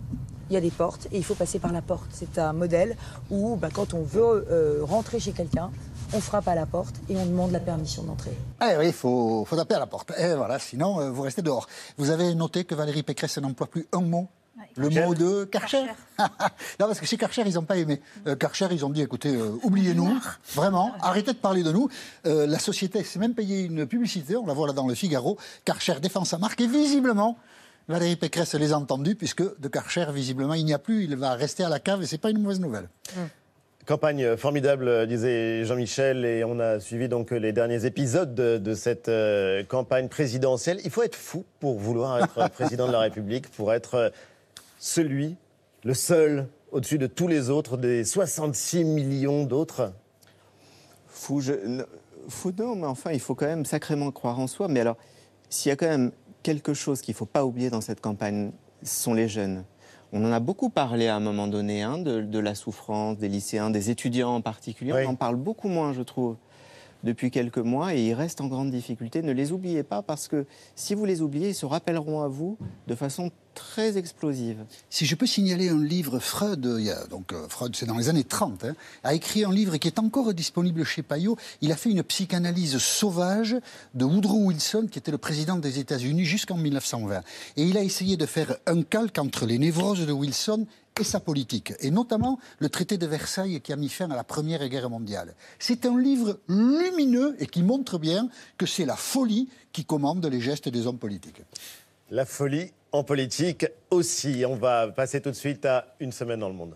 Il y a des portes et il faut passer par la porte. C'est un modèle où, bah, quand on veut euh, rentrer chez quelqu'un, on frappe à la porte et on demande la permission d'entrer. Eh oui, il faut, faut taper à la porte. Et voilà, sinon, euh, vous restez dehors. Vous avez noté que Valérie Pécresse n'emploie plus un mot le mot de Karcher Non, parce que chez Karcher, ils n'ont pas aimé. Euh, Karcher, ils ont dit, écoutez, euh, oubliez-nous, vraiment, arrêtez de parler de nous. Euh, la société s'est même payé une publicité, on la voit là dans le Figaro. Karcher défend sa marque et visiblement, Valérie Pécresse les a entendus, puisque de Karcher, visiblement, il n'y a plus, il va rester à la cave et c'est pas une mauvaise nouvelle. Campagne formidable, euh, disait Jean-Michel, et on a suivi donc les derniers épisodes de, de cette euh, campagne présidentielle. Il faut être fou pour vouloir être président de la République, pour être euh, celui, le seul, au-dessus de tous les autres, des 66 millions d'autres. Fou, je, fou non, mais enfin, il faut quand même sacrément croire en soi. Mais alors, s'il y a quand même quelque chose qu'il ne faut pas oublier dans cette campagne, ce sont les jeunes. On en a beaucoup parlé à un moment donné, hein, de, de la souffrance des lycéens, des étudiants en particulier. Oui. On en parle beaucoup moins, je trouve, depuis quelques mois, et ils restent en grande difficulté. Ne les oubliez pas, parce que si vous les oubliez, ils se rappelleront à vous de façon très explosive. Si je peux signaler un livre, Freud, donc euh, Freud, c'est dans les années 30, hein, a écrit un livre qui est encore disponible chez Payot. Il a fait une psychanalyse sauvage de Woodrow Wilson, qui était le président des États-Unis jusqu'en 1920. Et il a essayé de faire un calque entre les névroses de Wilson et sa politique, et notamment le traité de Versailles qui a mis fin à la Première Guerre mondiale. C'est un livre lumineux et qui montre bien que c'est la folie qui commande les gestes des hommes politiques. La folie en politique aussi. On va passer tout de suite à une semaine dans le monde.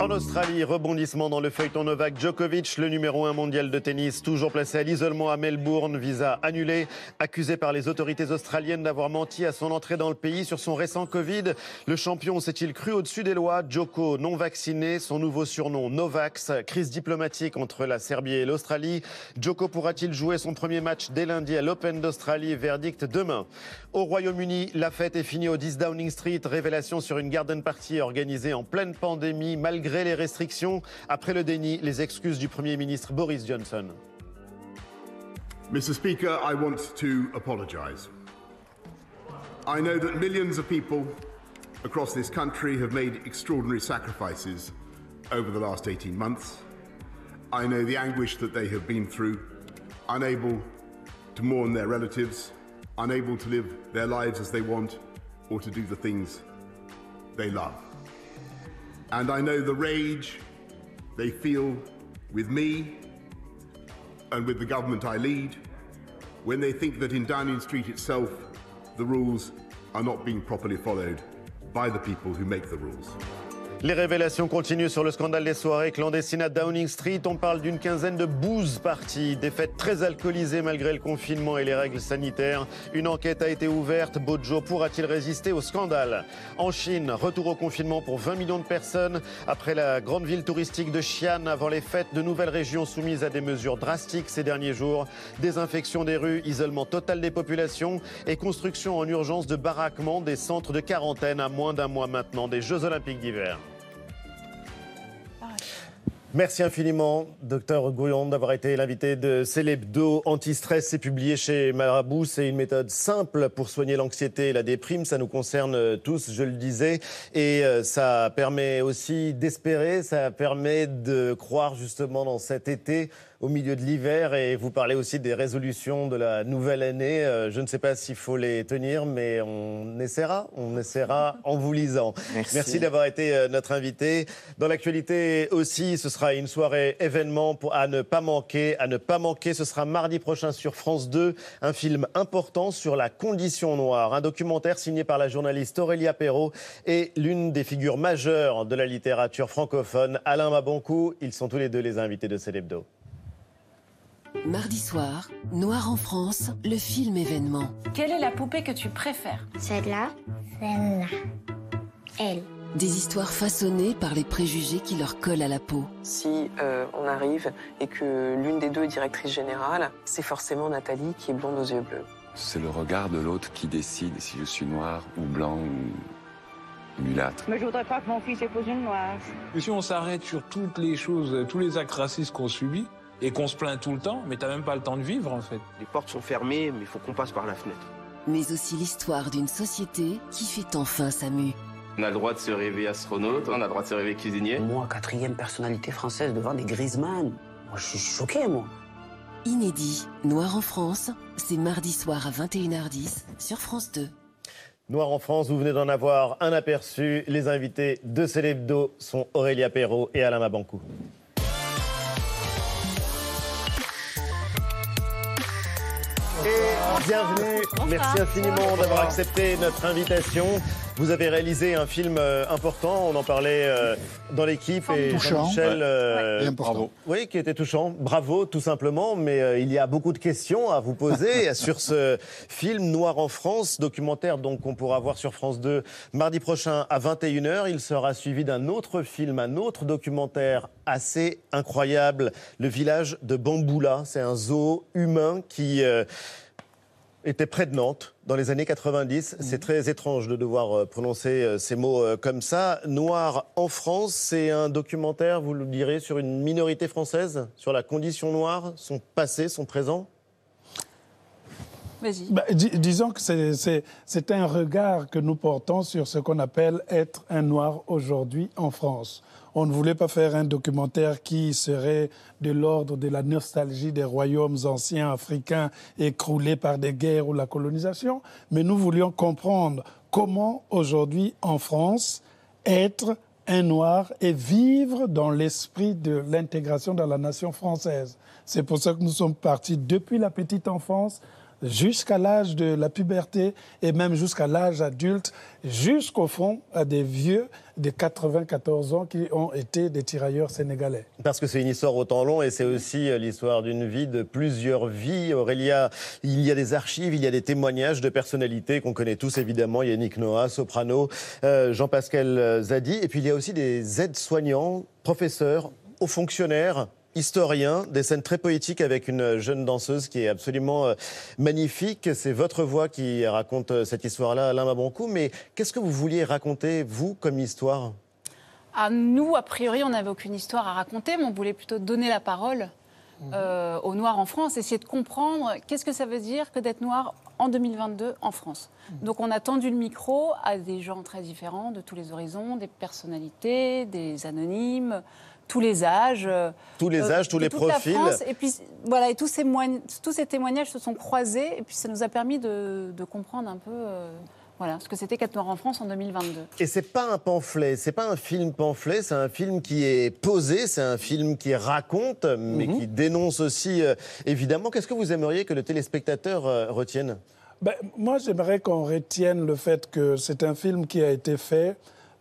En Australie, rebondissement dans le feuilleton Novak Djokovic, le numéro 1 mondial de tennis, toujours placé à l'isolement à Melbourne, visa annulé, accusé par les autorités australiennes d'avoir menti à son entrée dans le pays sur son récent Covid. Le champion s'est-il cru au-dessus des lois? Djoko non vacciné, son nouveau surnom Novax, crise diplomatique entre la Serbie et l'Australie. Djoko pourra-t-il jouer son premier match dès lundi à l'Open d'Australie? Verdict demain. Au Royaume-Uni, la fête est finie au 10 Downing Street. Révélation sur une garden party organisée en pleine pandémie les restrictions. Après le déni, les excuses du Premier ministre Boris Johnson. Mr. Speaker, I want to apologise. I know that millions of people across this country have made extraordinary sacrifices over the last 18 months. I know the anguish that they have been through, unable to mourn their relatives, unable to live their lives as they want, or to do the things they love. And I know the rage they feel with me and with the government I lead when they think that in Downing Street itself the rules are not being properly followed by the people who make the rules. Les révélations continuent sur le scandale des soirées clandestines à Downing Street. On parle d'une quinzaine de booze parties, des fêtes très alcoolisées malgré le confinement et les règles sanitaires. Une enquête a été ouverte. Bojo pourra-t-il résister au scandale En Chine, retour au confinement pour 20 millions de personnes. Après la grande ville touristique de Xi'an, avant les fêtes, de nouvelles régions soumises à des mesures drastiques ces derniers jours. Désinfection des rues, isolement total des populations et construction en urgence de baraquements des centres de quarantaine à moins d'un mois maintenant des Jeux Olympiques d'hiver. Merci infiniment, docteur Gouillon, d'avoir été l'invité de Célébdo. Anti-stress, c'est publié chez Marabout. C'est une méthode simple pour soigner l'anxiété et la déprime. Ça nous concerne tous, je le disais. Et euh, ça permet aussi d'espérer, ça permet de croire justement dans cet été au milieu de l'hiver et vous parlez aussi des résolutions de la nouvelle année. Euh, je ne sais pas s'il faut les tenir, mais on essaiera. On essaiera en vous lisant. Merci. d'avoir été euh, notre invité. Dans l'actualité aussi, ce sera une soirée événement pour, à ne pas manquer. À ne pas manquer, ce sera mardi prochain sur France 2, un film important sur la condition noire. Un documentaire signé par la journaliste Aurélia Perrault et l'une des figures majeures de la littérature francophone, Alain Maboncou. Ils sont tous les deux les invités de Célébdo. Mardi soir, Noir en France, le film événement. Quelle est la poupée que tu préfères? Celle-là, celle-là, elle. Des histoires façonnées par les préjugés qui leur collent à la peau. Si euh, on arrive et que l'une des deux est directrice générale, c'est forcément Nathalie qui est blonde aux yeux bleus. C'est le regard de l'autre qui décide si je suis noir ou blanc ou mulâtre. Mais je voudrais pas que mon fils épouse une noire. Mais si on s'arrête sur toutes les choses, tous les actes racistes qu'on subit, et qu'on se plaint tout le temps, mais t'as même pas le temps de vivre en fait. Les portes sont fermées, mais il faut qu'on passe par la fenêtre. Mais aussi l'histoire d'une société qui fait enfin sa mue. On a le droit de se rêver astronaute, on a le droit de se rêver cuisinier. Moi, quatrième personnalité française devant des Griezmann. Moi, je suis choqué, moi. Inédit, Noir en France, c'est mardi soir à 21h10 sur France 2. Noir en France, vous venez d'en avoir un aperçu. Les invités de Célébdo sont Aurélia Perrault et Alain Mabancou. Et bienvenue. Merci infiniment d'avoir accepté notre invitation. Vous avez réalisé un film euh, important, on en parlait euh, dans l'équipe et Touchant. Jean-Michel, Ouais. euh, Et important. bravo. Oui, qui était touchant. Bravo, tout simplement. Mais euh, il y a beaucoup de questions à vous poser sur ce film Noir en France, documentaire donc qu'on pourra voir sur France 2 mardi prochain à 21h. Il sera suivi d'un autre film, un autre documentaire assez incroyable, Le village de Bamboula. C'est un zoo humain qui euh, était près de Nantes dans les années 90. C'est très étrange de devoir euh, prononcer euh, ces mots euh, comme ça. Noir en France, c'est un documentaire, vous le direz, sur une minorité française, sur la condition noire, son passé, son présent? Vas-y. Bah, dis- disons que c'est un regard que nous portons sur ce qu'on appelle être un noir aujourd'hui en France. On ne voulait pas faire un documentaire qui serait de l'ordre de la nostalgie des royaumes anciens africains écroulés par des guerres ou la colonisation, mais nous voulions comprendre comment aujourd'hui en France être un noir et vivre dans l'esprit de l'intégration dans la nation française. C'est pour ça que nous sommes partis depuis la petite enfance jusqu'à l'âge de la puberté et même jusqu'à l'âge adulte, jusqu'au fond à des vieux de 94 ans qui ont été des tirailleurs sénégalais. Parce que c'est une histoire au temps long et c'est aussi euh, l'histoire d'une vie, de plusieurs vies. Aurélia, il y a des archives, il y a des témoignages de personnalités qu'on connaît tous évidemment. Yannick Noah, soprano, euh, Jean-Pascal Zadi. Et puis il y a aussi des aides-soignants, professeurs, hauts fonctionnaires. Historiens, des scènes très poétiques avec une jeune danseuse qui est absolument euh, magnifique. C'est votre voix qui raconte euh, cette histoire-là, Alain Maboncou. Mais qu'est-ce que vous vouliez raconter, vous, comme histoire? À nous, a priori, on n'avait aucune histoire à raconter, mais on voulait plutôt donner la parole euh, aux Noirs en France, essayer de comprendre qu'est-ce que ça veut dire que d'être noir en 2022 en France. Donc on a tendu le micro à des gens très différents, de tous les horizons, des personnalités, des anonymes, tous les âges. euh, Tous les âges, tous les profils. France. Et puis voilà, et tous ces, moign- tous ces témoignages se sont croisés, et puis ça nous a permis de, de comprendre un peu euh, voilà, ce que c'était qu'être noir en France en 2022. Et c'est pas un pamphlet, c'est pas un film pamphlet, c'est un film qui est posé, c'est un film qui raconte, mais Mhm. qui dénonce aussi, euh, évidemment. Qu'est-ce que vous aimeriez que le téléspectateur euh, retienne? Ben, moi, j'aimerais qu'on retienne le fait que c'est un film qui a été fait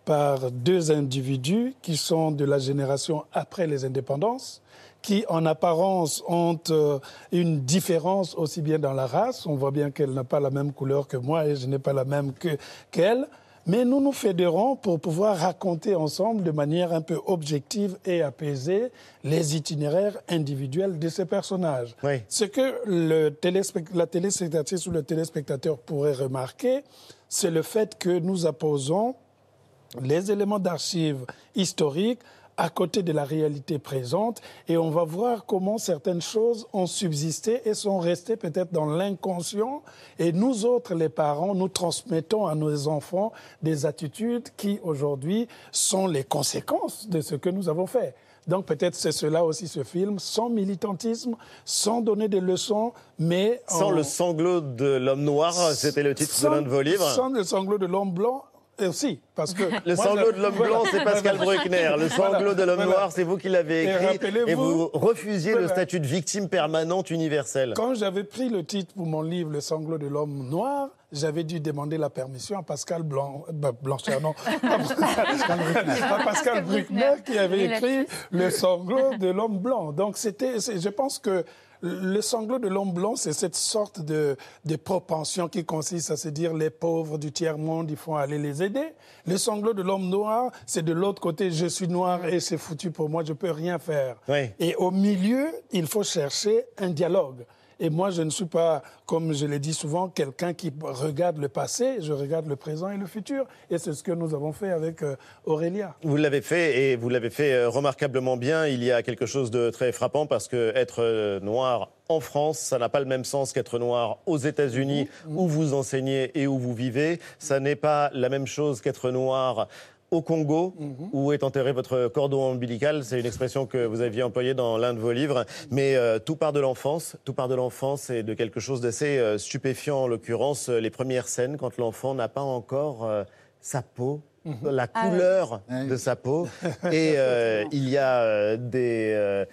par deux individus qui sont de la génération après les indépendances, qui en apparence ont euh, une différence aussi bien dans la race. On voit bien qu'elle n'a pas la même couleur que moi et je n'ai pas la même que- qu'elle. Mais nous nous fédérons pour pouvoir raconter ensemble de manière un peu objective et apaisée les itinéraires individuels de ces personnages. Ce que le téléspect- la téléspectatrice ou le téléspectateur pourrait remarquer, c'est le fait que nous apposons les éléments d'archives historiques à côté de la réalité présente et on va voir comment certaines choses ont subsisté et sont restées peut-être dans l'inconscient et nous autres les parents nous transmettons à nos enfants des attitudes qui aujourd'hui sont les conséquences de ce que nous avons fait. Donc peut-être c'est cela aussi ce film, sans militantisme, sans donner des leçons, mais Sans en- le sanglot de l'homme noir, c'était le titre de l'un de vos livres. sans le sanglot de l'homme blanc aussi, parce que... Le moi, sanglot de l'homme voilà. blanc, c'est Pascal Bruckner. Le sanglot Voilà, de l'homme voilà. noir, c'est vous qui l'avez écrit. Et vous refusiez le statut de victime permanente universelle. Quand j'avais pris le titre pour mon livre Le sanglot de l'homme noir, j'avais dû demander la permission à Pascal Blanc, bah, Blanchard, non, à Pascal Bruckner qui avait écrit Le sanglot de l'homme blanc. Donc c'était, je pense que le sanglot de l'homme blanc, c'est cette sorte de, de propension qui consiste à se dire les pauvres du tiers-monde, il faut aller les aider. Le sanglot de l'homme noir, c'est de l'autre côté, je suis noir et c'est foutu pour moi, je peux rien faire. Et au milieu, il faut chercher un dialogue. Et moi, je ne suis pas, comme je l'ai dit souvent, quelqu'un qui regarde le passé, je regarde le présent et le futur. Et c'est ce que nous avons fait avec euh, Aurélia. Vous l'avez fait et vous l'avez fait euh, remarquablement bien. Il y a quelque chose de très frappant parce que être euh, noir en France, ça n'a pas le même sens qu'être noir aux États-Unis où vous enseignez et où vous vivez. Ça n'est pas la même chose qu'être noir au Congo, où est enterré votre cordon ombilical. C'est une expression que vous aviez employée dans l'un de vos livres. Mais euh, tout part de l'enfance. Tout part de l'enfance et de quelque chose d'assez euh, stupéfiant, en l'occurrence, euh, les premières scènes quand l'enfant n'a pas encore euh, sa peau, la Ah couleur de sa peau. Et il y a des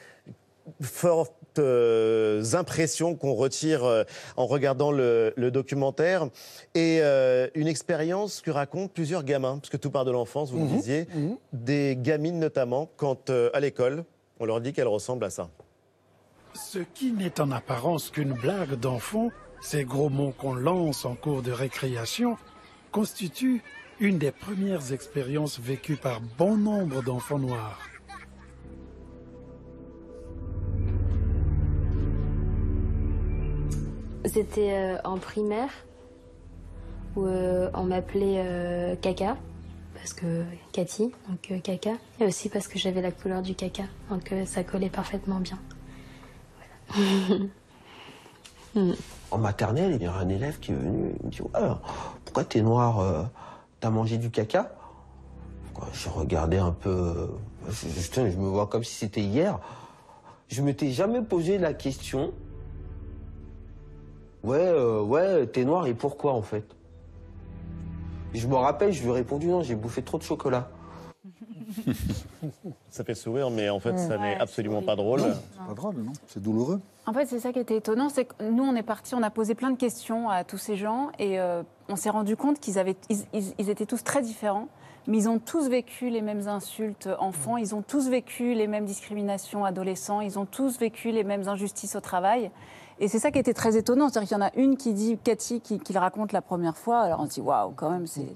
fortes euh, impressions qu'on retire euh, en regardant le, le documentaire et euh, une expérience que racontent plusieurs gamins, parce que tout part de l'enfance, vous le Mhm, disiez, des gamines notamment, quand euh, à l'école, on leur dit qu'elles ressemblent à ça. Ce qui n'est en apparence qu'une blague d'enfant, ces gros mots qu'on lance en cours de récréation, constitue une des premières expériences vécues par bon nombre d'enfants noirs. C'était euh, en primaire où euh, on m'appelait euh, Caca parce que Cathy, donc euh, Caca, et aussi parce que j'avais la couleur du caca, donc euh, ça collait parfaitement bien. Mm. En maternelle, il y a un élève qui est venu, il me dit Ouais, Pourquoi t'es noir euh, T'as mangé du caca? Je regardais un peu. euh, Je, je- je me vois comme si c'était hier. Je m'étais jamais posé la question Ouais, euh, ouais, t'es noir et pourquoi en fait? Je me rappelle, je lui ai répondu Non, j'ai bouffé trop de chocolat. Ça fait sourire, mais en fait, ça Ouais, n'est absolument pas drôle. C'est pas drôle, non C'est douloureux. En fait, c'est ça qui était étonnant, c'est que nous, on est partis, on a posé plein de questions à tous ces gens et euh, on s'est rendu compte qu'ils avaient, ils, ils- ils étaient tous très différents, mais ils ont tous vécu les mêmes insultes enfants, ils ont tous vécu les mêmes discriminations adolescents, ils ont tous vécu les mêmes injustices au travail. Et c'est ça qui était très étonnant, c'est-à-dire qu'il y en a une qui dit, Cathy, qui, le raconte la première fois, alors on se dit, waouh, quand même, c'est.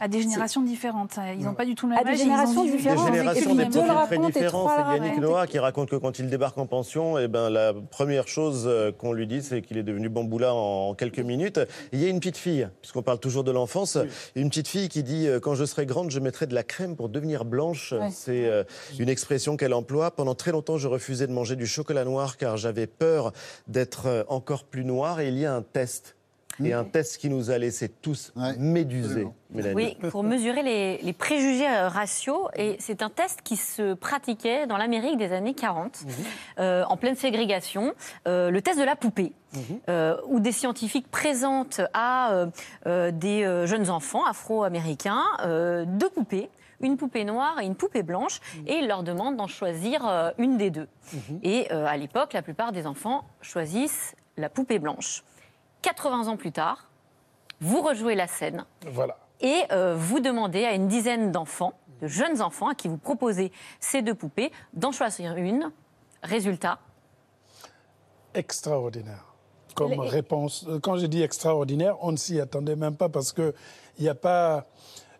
À des générations différentes. Ils n'ont pas du tout le même À des âge. ils ont générations vécu- Des différentes. générations, des profils très différents. C'est Yannick. Noah qui raconte que quand il débarque en pension, eh ben, la première chose euh, qu'on lui dit, c'est qu'il est devenu bamboula en quelques minutes. Il y a une petite fille, puisqu'on parle toujours de l'enfance, une petite fille qui dit euh, Quand je serai grande, je mettrai de la crème pour devenir blanche. Ouais. C'est euh, une expression qu'elle emploie. Pendant très longtemps, je refusais de manger du chocolat noir car j'avais peur d'être encore plus noir. Et il y a un test. Et un test qui nous a laissé tous médusés, Mélanie. Oui, pour mesurer les, les préjugés euh, raciaux. Et c'est un test qui se pratiquait dans l'Amérique des années 40, euh, en pleine ségrégation. Euh, le test de la poupée, euh, où des scientifiques présentent à des euh, jeunes enfants afro-américains euh, deux poupées. Une poupée noire et une poupée blanche, et ils leur demandent d'en choisir euh, une des deux. Et euh, à l'époque, la plupart des enfants choisissent la poupée blanche. 80 ans plus tard, vous rejouez la scène. Voilà. Et euh, vous demandez à une dizaine d'enfants, de jeunes enfants, à qui vous proposez ces deux poupées, d'en choisir une. Résultat Extraordinaire comme Les- réponse. Quand je dis extraordinaire, on ne s'y attendait même pas parce qu'il n'y a pas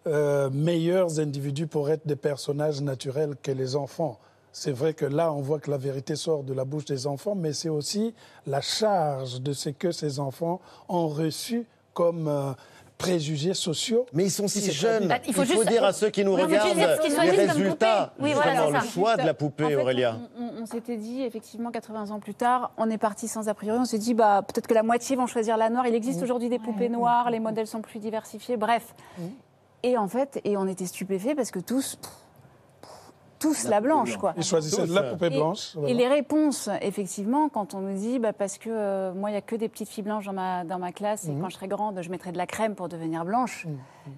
euh, meilleurs individus pour être des personnages naturels que les enfants. C'est vrai que là, on voit que la vérité sort de la bouche des enfants, mais c'est aussi la charge de ce que ces enfants ont reçu comme euh, préjugés sociaux. Mais ils sont si jeunes. Bah, il faut, dire à ceux qui nous regardent les résultats. Oui, voilà, justement, c'est le choix de la En poupée, fait, Aurélia. On, on- on s'était dit, effectivement, 80 ans plus tard, on est parti sans a priori. On s'est dit, bah, peut-être que la moitié vont choisir la noire. Il existe aujourd'hui des poupées noires, les modèles sont plus diversifiés, bref. Et en fait, et on était stupéfaits parce que tous, tous la, blanche, quoi. Ils choisissaient la poupée Et- blanche. Et, voilà. les réponses, effectivement, quand on nous dit, bah, parce que euh, moi, il n'y a que des petites filles blanches dans ma, dans ma classe, Mhm. et quand je serai grande, je mettrai de la crème pour devenir blanche,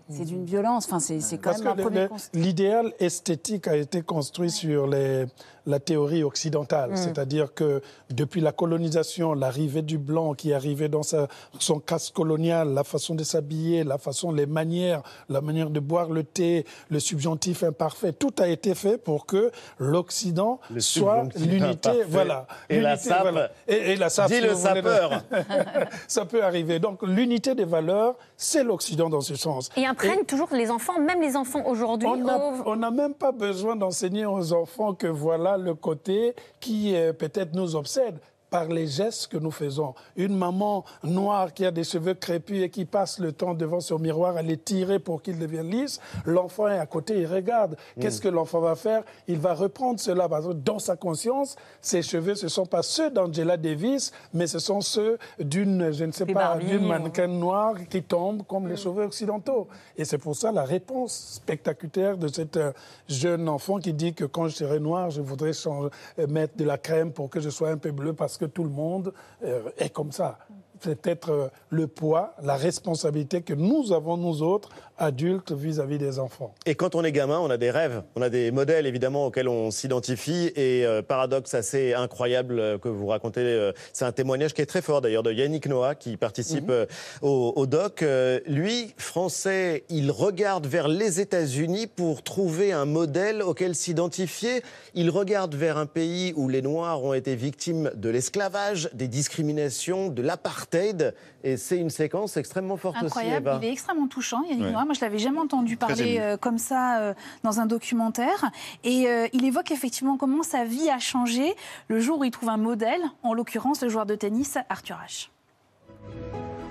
c'est d'une violence. Enfin, c'est quand Parce même que l'idéal esthétique a été construit sur les- la théorie occidentale, Mm. c'est-à-dire que depuis la colonisation, l'arrivée du blanc qui arrivait dans sa- son casse colonial, la façon de s'habiller, la façon, les manières, la manière de boire le thé, le subjonctif imparfait, tout a été fait pour que l'Occident soit l'unité, voilà. Et la sape. voilà. Et, et la sape, Dis si le sapeur. Ça peut arriver. Donc l'unité des valeurs, c'est l'Occident dans ce sens. Et imprègne toujours les enfants, même les enfants aujourd'hui. On n'a même pas besoin d'enseigner aux enfants que voilà le côté qui euh, peut-être nous obsède par les gestes que nous faisons. Une maman noire qui a des cheveux crépus et qui passe le temps devant son miroir à les tirer pour qu'ils deviennent lisses, l'enfant est à côté, il regarde. Qu'est-ce que l'enfant va faire? Il va reprendre cela parce que dans sa conscience, ses cheveux, ce ne sont pas ceux d'Angela Davis, mais ce sont ceux d'une, je ne sais pas, d'une mannequin noire qui tombe comme les cheveux occidentaux. Et c'est pour ça la réponse spectaculaire de cet euh, jeune enfant qui dit que quand je serai noir, je voudrais changer- euh, mettre de la crème pour que je sois un peu bleu parce que tout le monde euh, est comme ça. C'est peut-être euh, le poids, la responsabilité que nous avons, nous autres, adultes, vis-à-vis des enfants. Et quand on est gamin, on a des rêves, on a des modèles évidemment auxquels on s'identifie. Et euh, paradoxe assez incroyable euh, que vous racontez, euh, c'est un témoignage qui est très fort d'ailleurs de Yannick Noah qui participe euh, au, au doc. Euh, lui, français, il regarde vers les États-Unis pour trouver un modèle auquel s'identifier. Il regarde vers un pays où les Noirs ont été victimes de l'esclavage, des discriminations, de l'apartheid. Et c'est une séquence extrêmement forte Incroyable, aussi, il est extrêmement touchant, Yannick Ouais. Noah. Moi, je l'avais jamais entendu parler euh, comme ça euh, dans un documentaire. Et euh, il évoque effectivement comment sa vie a changé le jour où il trouve un modèle, en l'occurrence le joueur de tennis Arthur Ashe.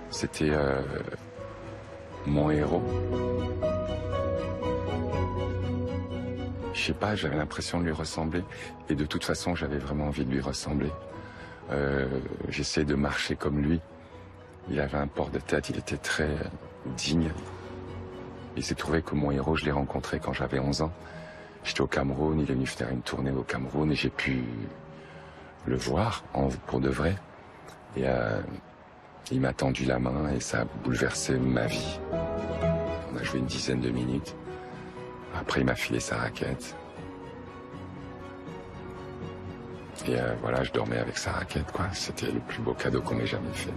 C'était euh, mon héros. Je sais pas, j'avais l'impression de lui ressembler. Et de toute façon, j'avais vraiment envie de lui ressembler. Euh, J'essayais de marcher comme lui. Il avait un port de tête, il était très digne. Il s'est trouvé que mon héros, je l'ai rencontré quand j'avais 11 ans. J'étais au Cameroun, il est venu faire une tournée au Cameroun et j'ai pu le voir en, pour de vrai. Et euh, il m'a tendu la main et ça a bouleversé ma vie. On a joué une dizaine de minutes. Après, il m'a filé sa raquette. Et euh, voilà, je dormais avec sa raquette. C'était le plus beau cadeau qu'on ait jamais fait.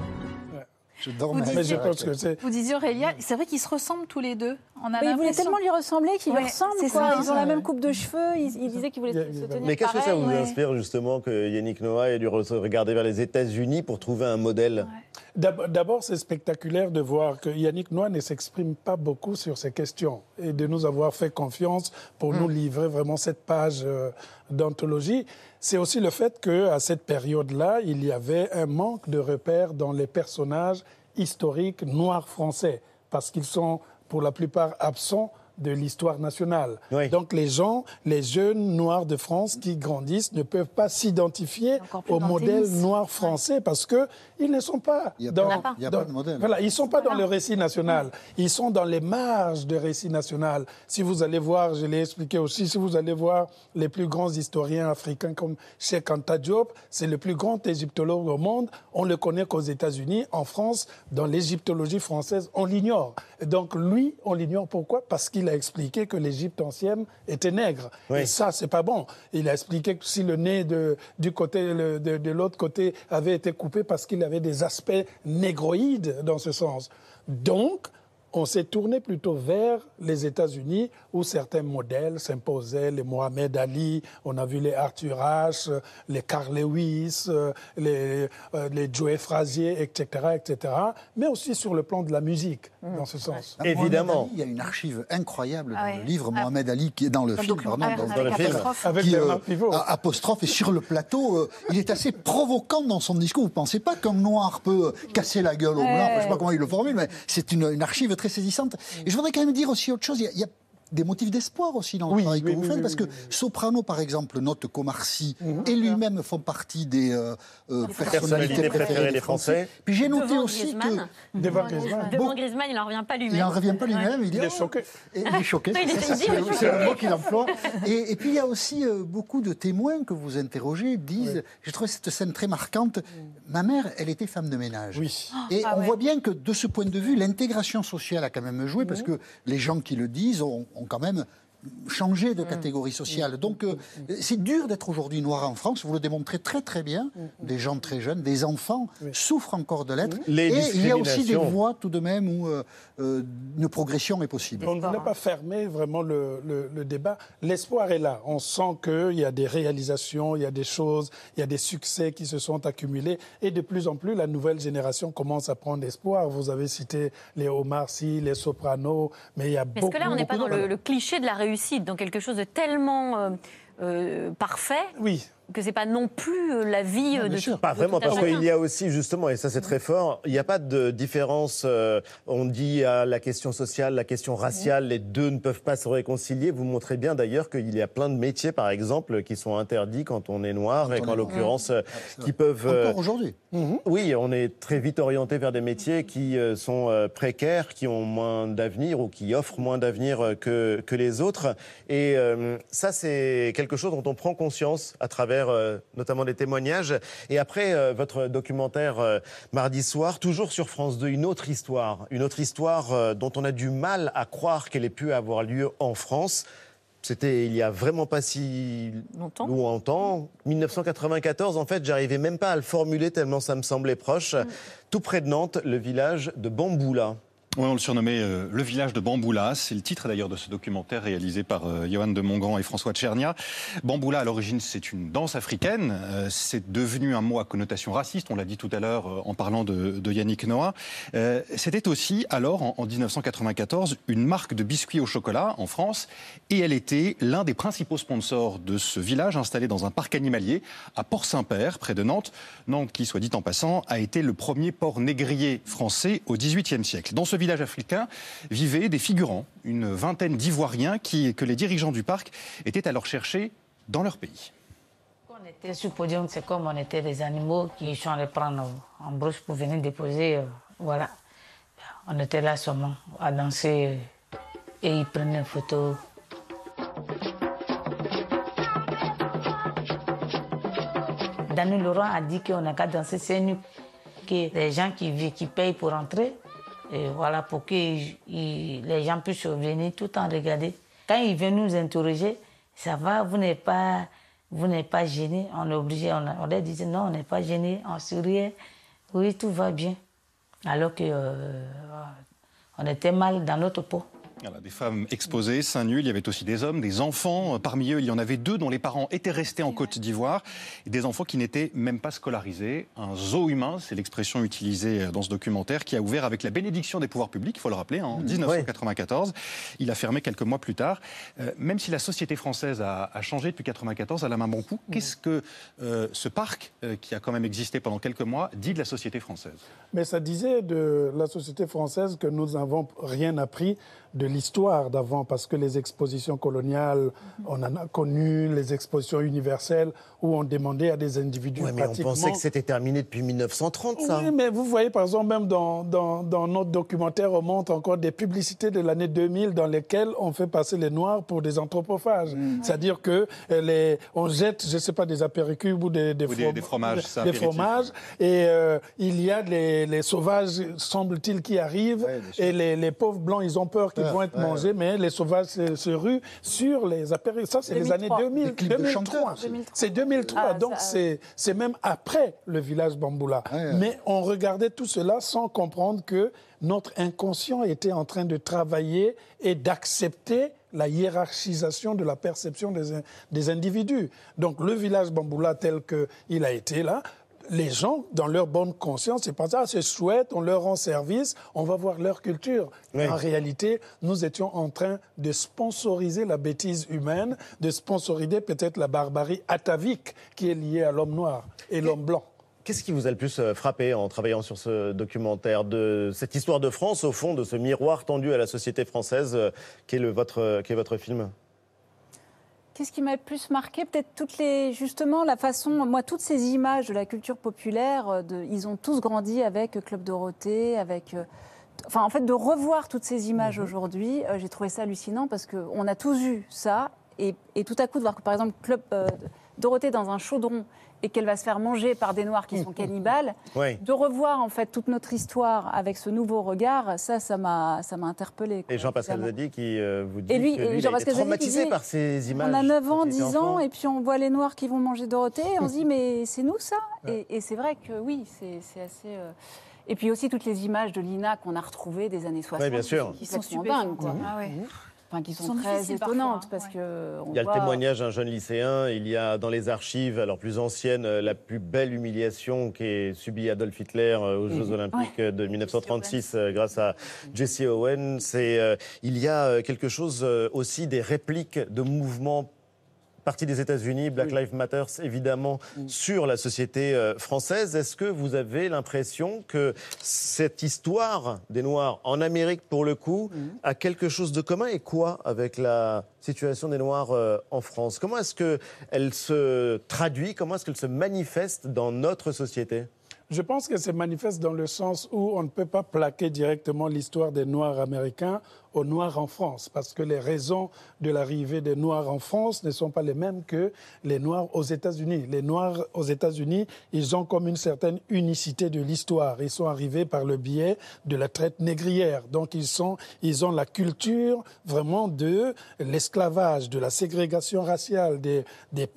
Je Vous mais je pense que c'est... Vous disiez Aurélia, c'est vrai qu'ils se ressemblent tous les deux. On a Mais il voulait l'impression- tellement lui ressembler qu'il Ouais, lui ressemble. c'est quoi. ça. Ils ont la même coupe de cheveux. Il, il disait qu'il voulait se tenir Mais qu'est-ce que ça vous inspire justement que Yannick Noah ait dû re- regarder vers les États-Unis pour trouver un modèle D'abord, c'est spectaculaire de voir que Yannick Noah ne s'exprime pas beaucoup sur ces questions et de nous avoir fait confiance pour nous livrer vraiment cette page euh, d'anthologie. C'est aussi le fait qu'à cette période-là, il y avait un manque de repères dans les personnages historiques noirs français parce qu'ils sont pour la plupart absents de l'histoire nationale. Donc les gens, les jeunes noirs de France qui grandissent ne peuvent pas s'identifier au modèle noir français parce que ils ne sont pas Il y a dans, pas- il y a dans- pas de modèle. Voilà, ils sont pas dans le récit national. Ils sont dans les marges du récit national. Si vous allez voir, je l'ai expliqué aussi, si vous allez voir les plus grands historiens africains comme Cheikh Anta Diop, c'est le plus grand égyptologue au monde. On le connaît qu'aux États-Unis, en France, dans l'égyptologie française, on l'ignore. Donc lui, on l'ignore pourquoi? Parce qu'il a expliqué que l'Égypte ancienne était nègre. Et ça, c'est pas bon. Il a expliqué que si le nez de, du côté, le- de, de l'autre côté avait été coupé parce qu'il avait des aspects négroïdes dans ce sens. Donc, on s'est tourné plutôt vers les États-Unis où certains modèles s'imposaient, les Mohamed Ali, on a vu les Arthur Ashe, les Carl Lewis, euh, les, euh, les Joe Frazier, etc., etc., mais aussi sur le plan de la musique, Mmh. dans ce sens. Ali, il y a une archive incroyable dans Ah le livre Ah. Mohamed Ali qui est dans le Dans film, pardon, avec le film. Avec qui, Pivot. a- apostrophe et sur le plateau, euh, il est assez provoquant dans son discours. Vous ne pensez pas qu'un noir peut euh, casser la gueule au blanc? Je ne sais pas comment il le formule, mais c'est une, une archive très saisissante. Et je voudrais quand même dire aussi autre chose. Il des motifs d'espoir aussi dans le travail que oui, vous oui, faites, oui, parce que oui, Soprano, par exemple, note qu'Omar Sy et lui-même font partie des euh, euh, personnalités préférées des Français. Puis j'ai noté Devant aussi Griezmann. que... Devant Griezmann. Devant Griezmann, il n'en revient pas lui-même. Il n'en revient pas lui-même. Il est oh, choqué. et il est choqué. Oui, il est- c'est est c'est- le choqué. mot qu'il emploie. Et, et puis il y a aussi euh, beaucoup de témoins que vous interrogez disent, j'ai trouvé cette scène très marquante, ma mère, elle était femme de ménage. Et Ah on ouais. voit bien que de ce point de vue, l'intégration sociale a quand même joué, parce que les gens qui le disent ont, ont quand même changé de catégorie sociale. Donc euh, c'est dur d'être aujourd'hui noir en France, vous le démontrez très très bien, des gens très jeunes, des enfants souffrent encore de l'être. Et il y a aussi des voies tout de même où euh, euh, une progression est possible. On ne voulait pas fermer vraiment le, le- le débat. L'espoir est là. On sent qu'il y a des réalisations, il y a des choses, il y a des succès qui se sont accumulés. Et de plus en plus, la nouvelle génération commence à prendre espoir. Vous avez cité les Omar Sy, les Sopranos, mais il y a Parce beaucoup que là, on n'est pas dans le, le cliché de la réussite, dans quelque chose de tellement euh, euh, parfait. Que c'est pas non plus euh, la vie euh, de tout- Pas de vraiment, parce qu'il y a aussi, justement, et ça c'est très fort, il n'y a pas de différence. euh, on dit à la question sociale, la question raciale, les deux ne peuvent pas se réconcilier. Vous montrez bien d'ailleurs qu'il y a plein de métiers, par exemple, qui sont interdits quand on est noir, et on qu'en l'occurrence, euh, c'est qui peuvent. euh, Encore aujourd'hui. Oui, on est très vite orienté vers des métiers qui euh, sont euh, précaires, qui ont moins d'avenir ou qui offrent moins d'avenir que, que les autres. Et euh, ça, c'est quelque chose dont on prend conscience à travers euh, notamment des témoignages. Et après euh, votre documentaire euh, mardi soir, toujours sur France 2, une autre histoire, une autre histoire dont on a du mal à croire qu'elle ait pu avoir lieu en France. C'était il y a vraiment pas si longtemps. longtemps. 1994, en fait, j'arrivais même pas à le formuler tellement ça me semblait proche. Tout près de Nantes, le village de Bamboula. Oui, on le surnommait euh, le village de Bamboula. C'est le titre d'ailleurs de ce documentaire réalisé par euh, Johan de Montgrand et François Tchernia. Bamboula, à l'origine, c'est une danse africaine. Euh, c'est devenu un mot à connotation raciste. On l'a dit tout à l'heure en parlant de, Yannick Noah. C'était aussi, alors, en, en 1994, une marque de biscuits au chocolat en France. Et elle était l'un des principaux sponsors de ce village installé dans un parc animalier à Port-Saint-Père, près de Nantes. Nantes, qui, soit dit en passant, a été le premier port négrier français au XVIIIe siècle. Dans ce village africain vivaient des figurants, une vingtaine d'Ivoiriens que les dirigeants du parc étaient alors chercher dans leur pays. On était sur le podium, c'est comme on était des animaux qui sont allés prendre en brousse pour venir déposer. euh, voilà. On était là seulement à danser euh, et ils prenaient une photo. Daniel Laurent a dit qu'on n'a qu'à danser c'est nu, que les gens qui, qui payent pour entrer, voilà, pour que les gens puissent venir tout en regarder. Quand ils viennent nous interroger, ça va, vous n'êtes pas, vous n'êtes pas gêné, on est obligé, on, leur disait non, on n'est pas gêné, on souriait, oui, tout va bien. Alors que euh, on était mal dans notre peau. Voilà, des femmes exposées, seins nus. Il y avait aussi des hommes, des enfants. Parmi eux, il y en avait deux dont les parents étaient restés en Côte d'Ivoire. Des enfants qui n'étaient même pas scolarisés. Un zoo humain, c'est l'expression utilisée dans ce documentaire, qui a ouvert avec la bénédiction des pouvoirs publics, il faut le rappeler, en 1994. Il a fermé quelques mois plus tard. Euh, même si la société française a, a changé depuis 1994, à la main bon coup, qu'est-ce que euh, ce parc, euh, qui a quand même existé pendant quelques mois, dit de la société française? Mais ça disait de la société française que nous n'avons rien appris de l'histoire d'avant, parce que les expositions coloniales, on en a connu, les expositions universelles, où on demandait à des individus Ouais, mais on pratiquement... pensait que c'était terminé depuis 1930, ça. Oui, mais vous voyez, par exemple, même dans, dans, dans notre documentaire, on montre encore des publicités de l'année 2000 dans lesquelles on fait passer les Noirs pour des anthropophages. C'est-à-dire que euh, les, on jette, je ne sais pas, des apéricubes ou des, des, Ou des- des fromages, c'est des fromages, et euh, il y a les, les sauvages, semble-t-il, qui arrivent, et les, les pauvres blancs, ils ont peur qui vont être mangés, mais les sauvages se, se ruent sur les apéros. Ça, c'est les années 2003. 2000, Des clips de 2003. chanteurs. 2003. C'est 2003, Ah, donc ça, c'est c'est même après le village Bamboula. Mais on regardait tout cela sans comprendre que notre inconscient était en train de travailler et d'accepter la hiérarchisation de la perception des, des individus. Donc le village Bamboula tel qu'il a été là, les gens, dans leur bonne conscience, ils pensaient, ah, c'est chouette, on leur rend service, on va voir leur culture. Oui. En réalité, nous étions en train de sponsoriser la bêtise humaine, de sponsoriser peut-être la barbarie atavique qui est liée à l'homme noir et l'homme blanc. Qu'est-ce qui vous a le plus euh, frappé en travaillant sur ce documentaire de cette histoire de France, au fond, de ce miroir tendu à la société française, euh, qui est, le, votre, euh, qui est votre film? Qu'est-ce qui m'a le plus marqué? Peut-être toutes les, justement, la façon, moi, toutes ces images de la culture populaire, euh, de, ils ont tous grandi avec euh, Club Dorothée, avec. euh, Enfin, en fait, de revoir toutes ces images aujourd'hui, euh, j'ai trouvé ça hallucinant parce qu'on a tous vu ça. Et, et tout à coup, de voir que, par exemple, Club euh, Dorothée dans un chaudron et qu'elle va se faire manger par des Noirs qui sont cannibales, Oui. de revoir, en fait, toute notre histoire avec ce nouveau regard, ça, ça m'a ça m'a interpellée. quoi, Et Jean-Pascal. Zadi qui euh, vous dit Et lui, que lui, il a été traumatisé dit, par ces images. On a 9 ans, quand il était 10 enfant. ans, et puis on voit les Noirs qui vont manger Dorothée, et on se dit, mais c'est nous ça Et, et c'est vrai que oui, c'est c'est assez. euh, Et puis aussi toutes les images de Lina qu'on a retrouvées des années 60. bien sûr. Qui sont sont stupéfiants. dingues, quoi. Ah ouais. Enfin, qui sont, très étonnantes, parfois, parce que. on Il y a le voit- témoignage d'un jeune lycéen. Il y a dans les archives, alors plus anciennes, euh, la plus belle humiliation qu'ait subie Adolf Hitler euh, aux Jeux. Olympiques euh, de 1936 euh, grâce à Jesse. C'est, euh, il y a euh, quelque chose euh, aussi des répliques de mouvements partis des États-Unis, Black Lives Matter, évidemment, sur la société euh, française. Est-ce que vous avez l'impression que cette histoire des Noirs en Amérique, pour le coup, a quelque chose de commun? Et quoi avec la situation des Noirs euh, en France? Comment est-ce qu'elle se traduit? Comment est-ce qu'elle se manifeste dans notre société? Je pense que c'est manifeste dans le sens où on ne peut pas plaquer directement l'histoire des Noirs américains aux Noirs en France, parce que les raisons de l'arrivée des Noirs en France ne sont pas les mêmes que les Noirs aux États-Unis. Les Noirs aux États-Unis, ils ont comme une certaine unicité de l'histoire. Ils sont arrivés par le biais de la traite négrière. Donc ils, sont, ils ont la culture vraiment de l'esclavage, de la ségrégation raciale, de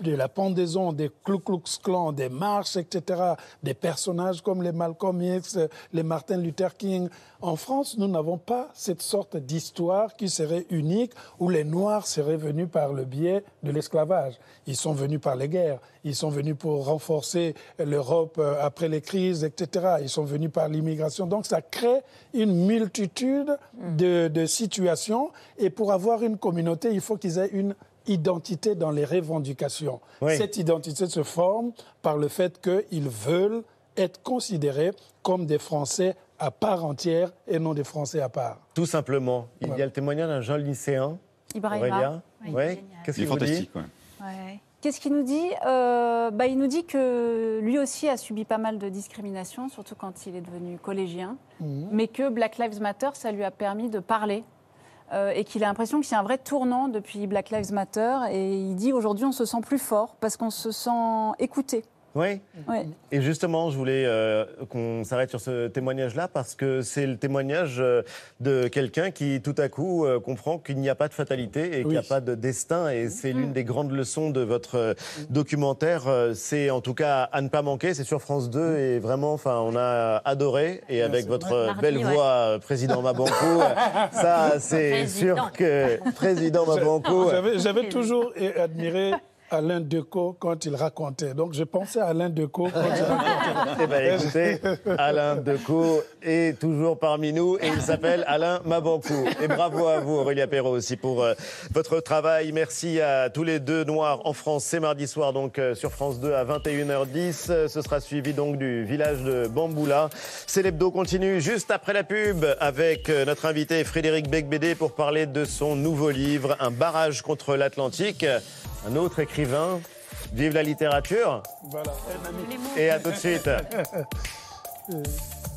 la pendaison, des Ku Klux Klan, des marches, etc., des personnages comme les Malcolm X, les Martin Luther King. En France, nous n'avons pas cette sorte d'histoire qui serait unique où les Noirs seraient venus par le biais de l'esclavage. Ils sont venus par les guerres, ils sont venus pour renforcer l'Europe euh, après les crises, etc. Ils sont venus par l'immigration. Donc ça crée une multitude de, de situations et pour avoir une communauté, il faut qu'ils aient une identité dans les revendications. Oui. Cette identité se forme par le fait qu'ils veulent être considérés comme des Français à part entière et non des Français à part. Tout simplement. Il y a le témoignage d'un jeune lycéen. Ibrahima. Aurélien. Oui, Ouais. Qu'est-ce Il est qu'il vous dit fantastique. ouais. Qu'est-ce qu'il nous dit? Euh, bah, Il nous dit que lui aussi a subi pas mal de discrimination, surtout quand il est devenu collégien, mais que Black Lives Matter, ça lui a permis de parler. euh, et qu'il a l'impression que c'est un vrai tournant depuis Black Lives Matter. Et il dit aujourd'hui, on se sent plus fort parce qu'on se sent écouté. Oui. Ouais. Et justement, je voulais euh, qu'on s'arrête sur ce témoignage-là parce que c'est le témoignage euh, de quelqu'un qui, tout à coup, euh, comprend qu'il n'y a pas de fatalité et qu'il n'y a pas de destin. Et c'est l'une des grandes leçons de votre documentaire. C'est en tout cas à ne pas manquer. C'est sur France 2 et vraiment, enfin, on a adoré. Et avec votre Mardi, belle voix, président Mabanco, euh, ça, c'est sûr que président Mabanco. J'avais- toujours admiré Alain Decaux quand il racontait. Donc je pensais à Alain Decaux quand il racontait. Eh ben, écoutez, Alain Decaux est toujours parmi nous et il s'appelle Alain Mabankou. Et bravo à vous, Aurélia Perrault, aussi pour euh, votre travail. Merci à tous les deux Noirs en France. C'est mardi soir, donc euh, sur France 2 à 21h10. Euh, Ce sera suivi donc du village de Bamboula. C'est l'hebdo continue juste après la pub avec euh, notre invité Frédéric Becbédé pour parler de son nouveau livre, Un barrage contre l'Atlantique. Un autre écrivain. Vive la littérature Voilà, et à tout de suite.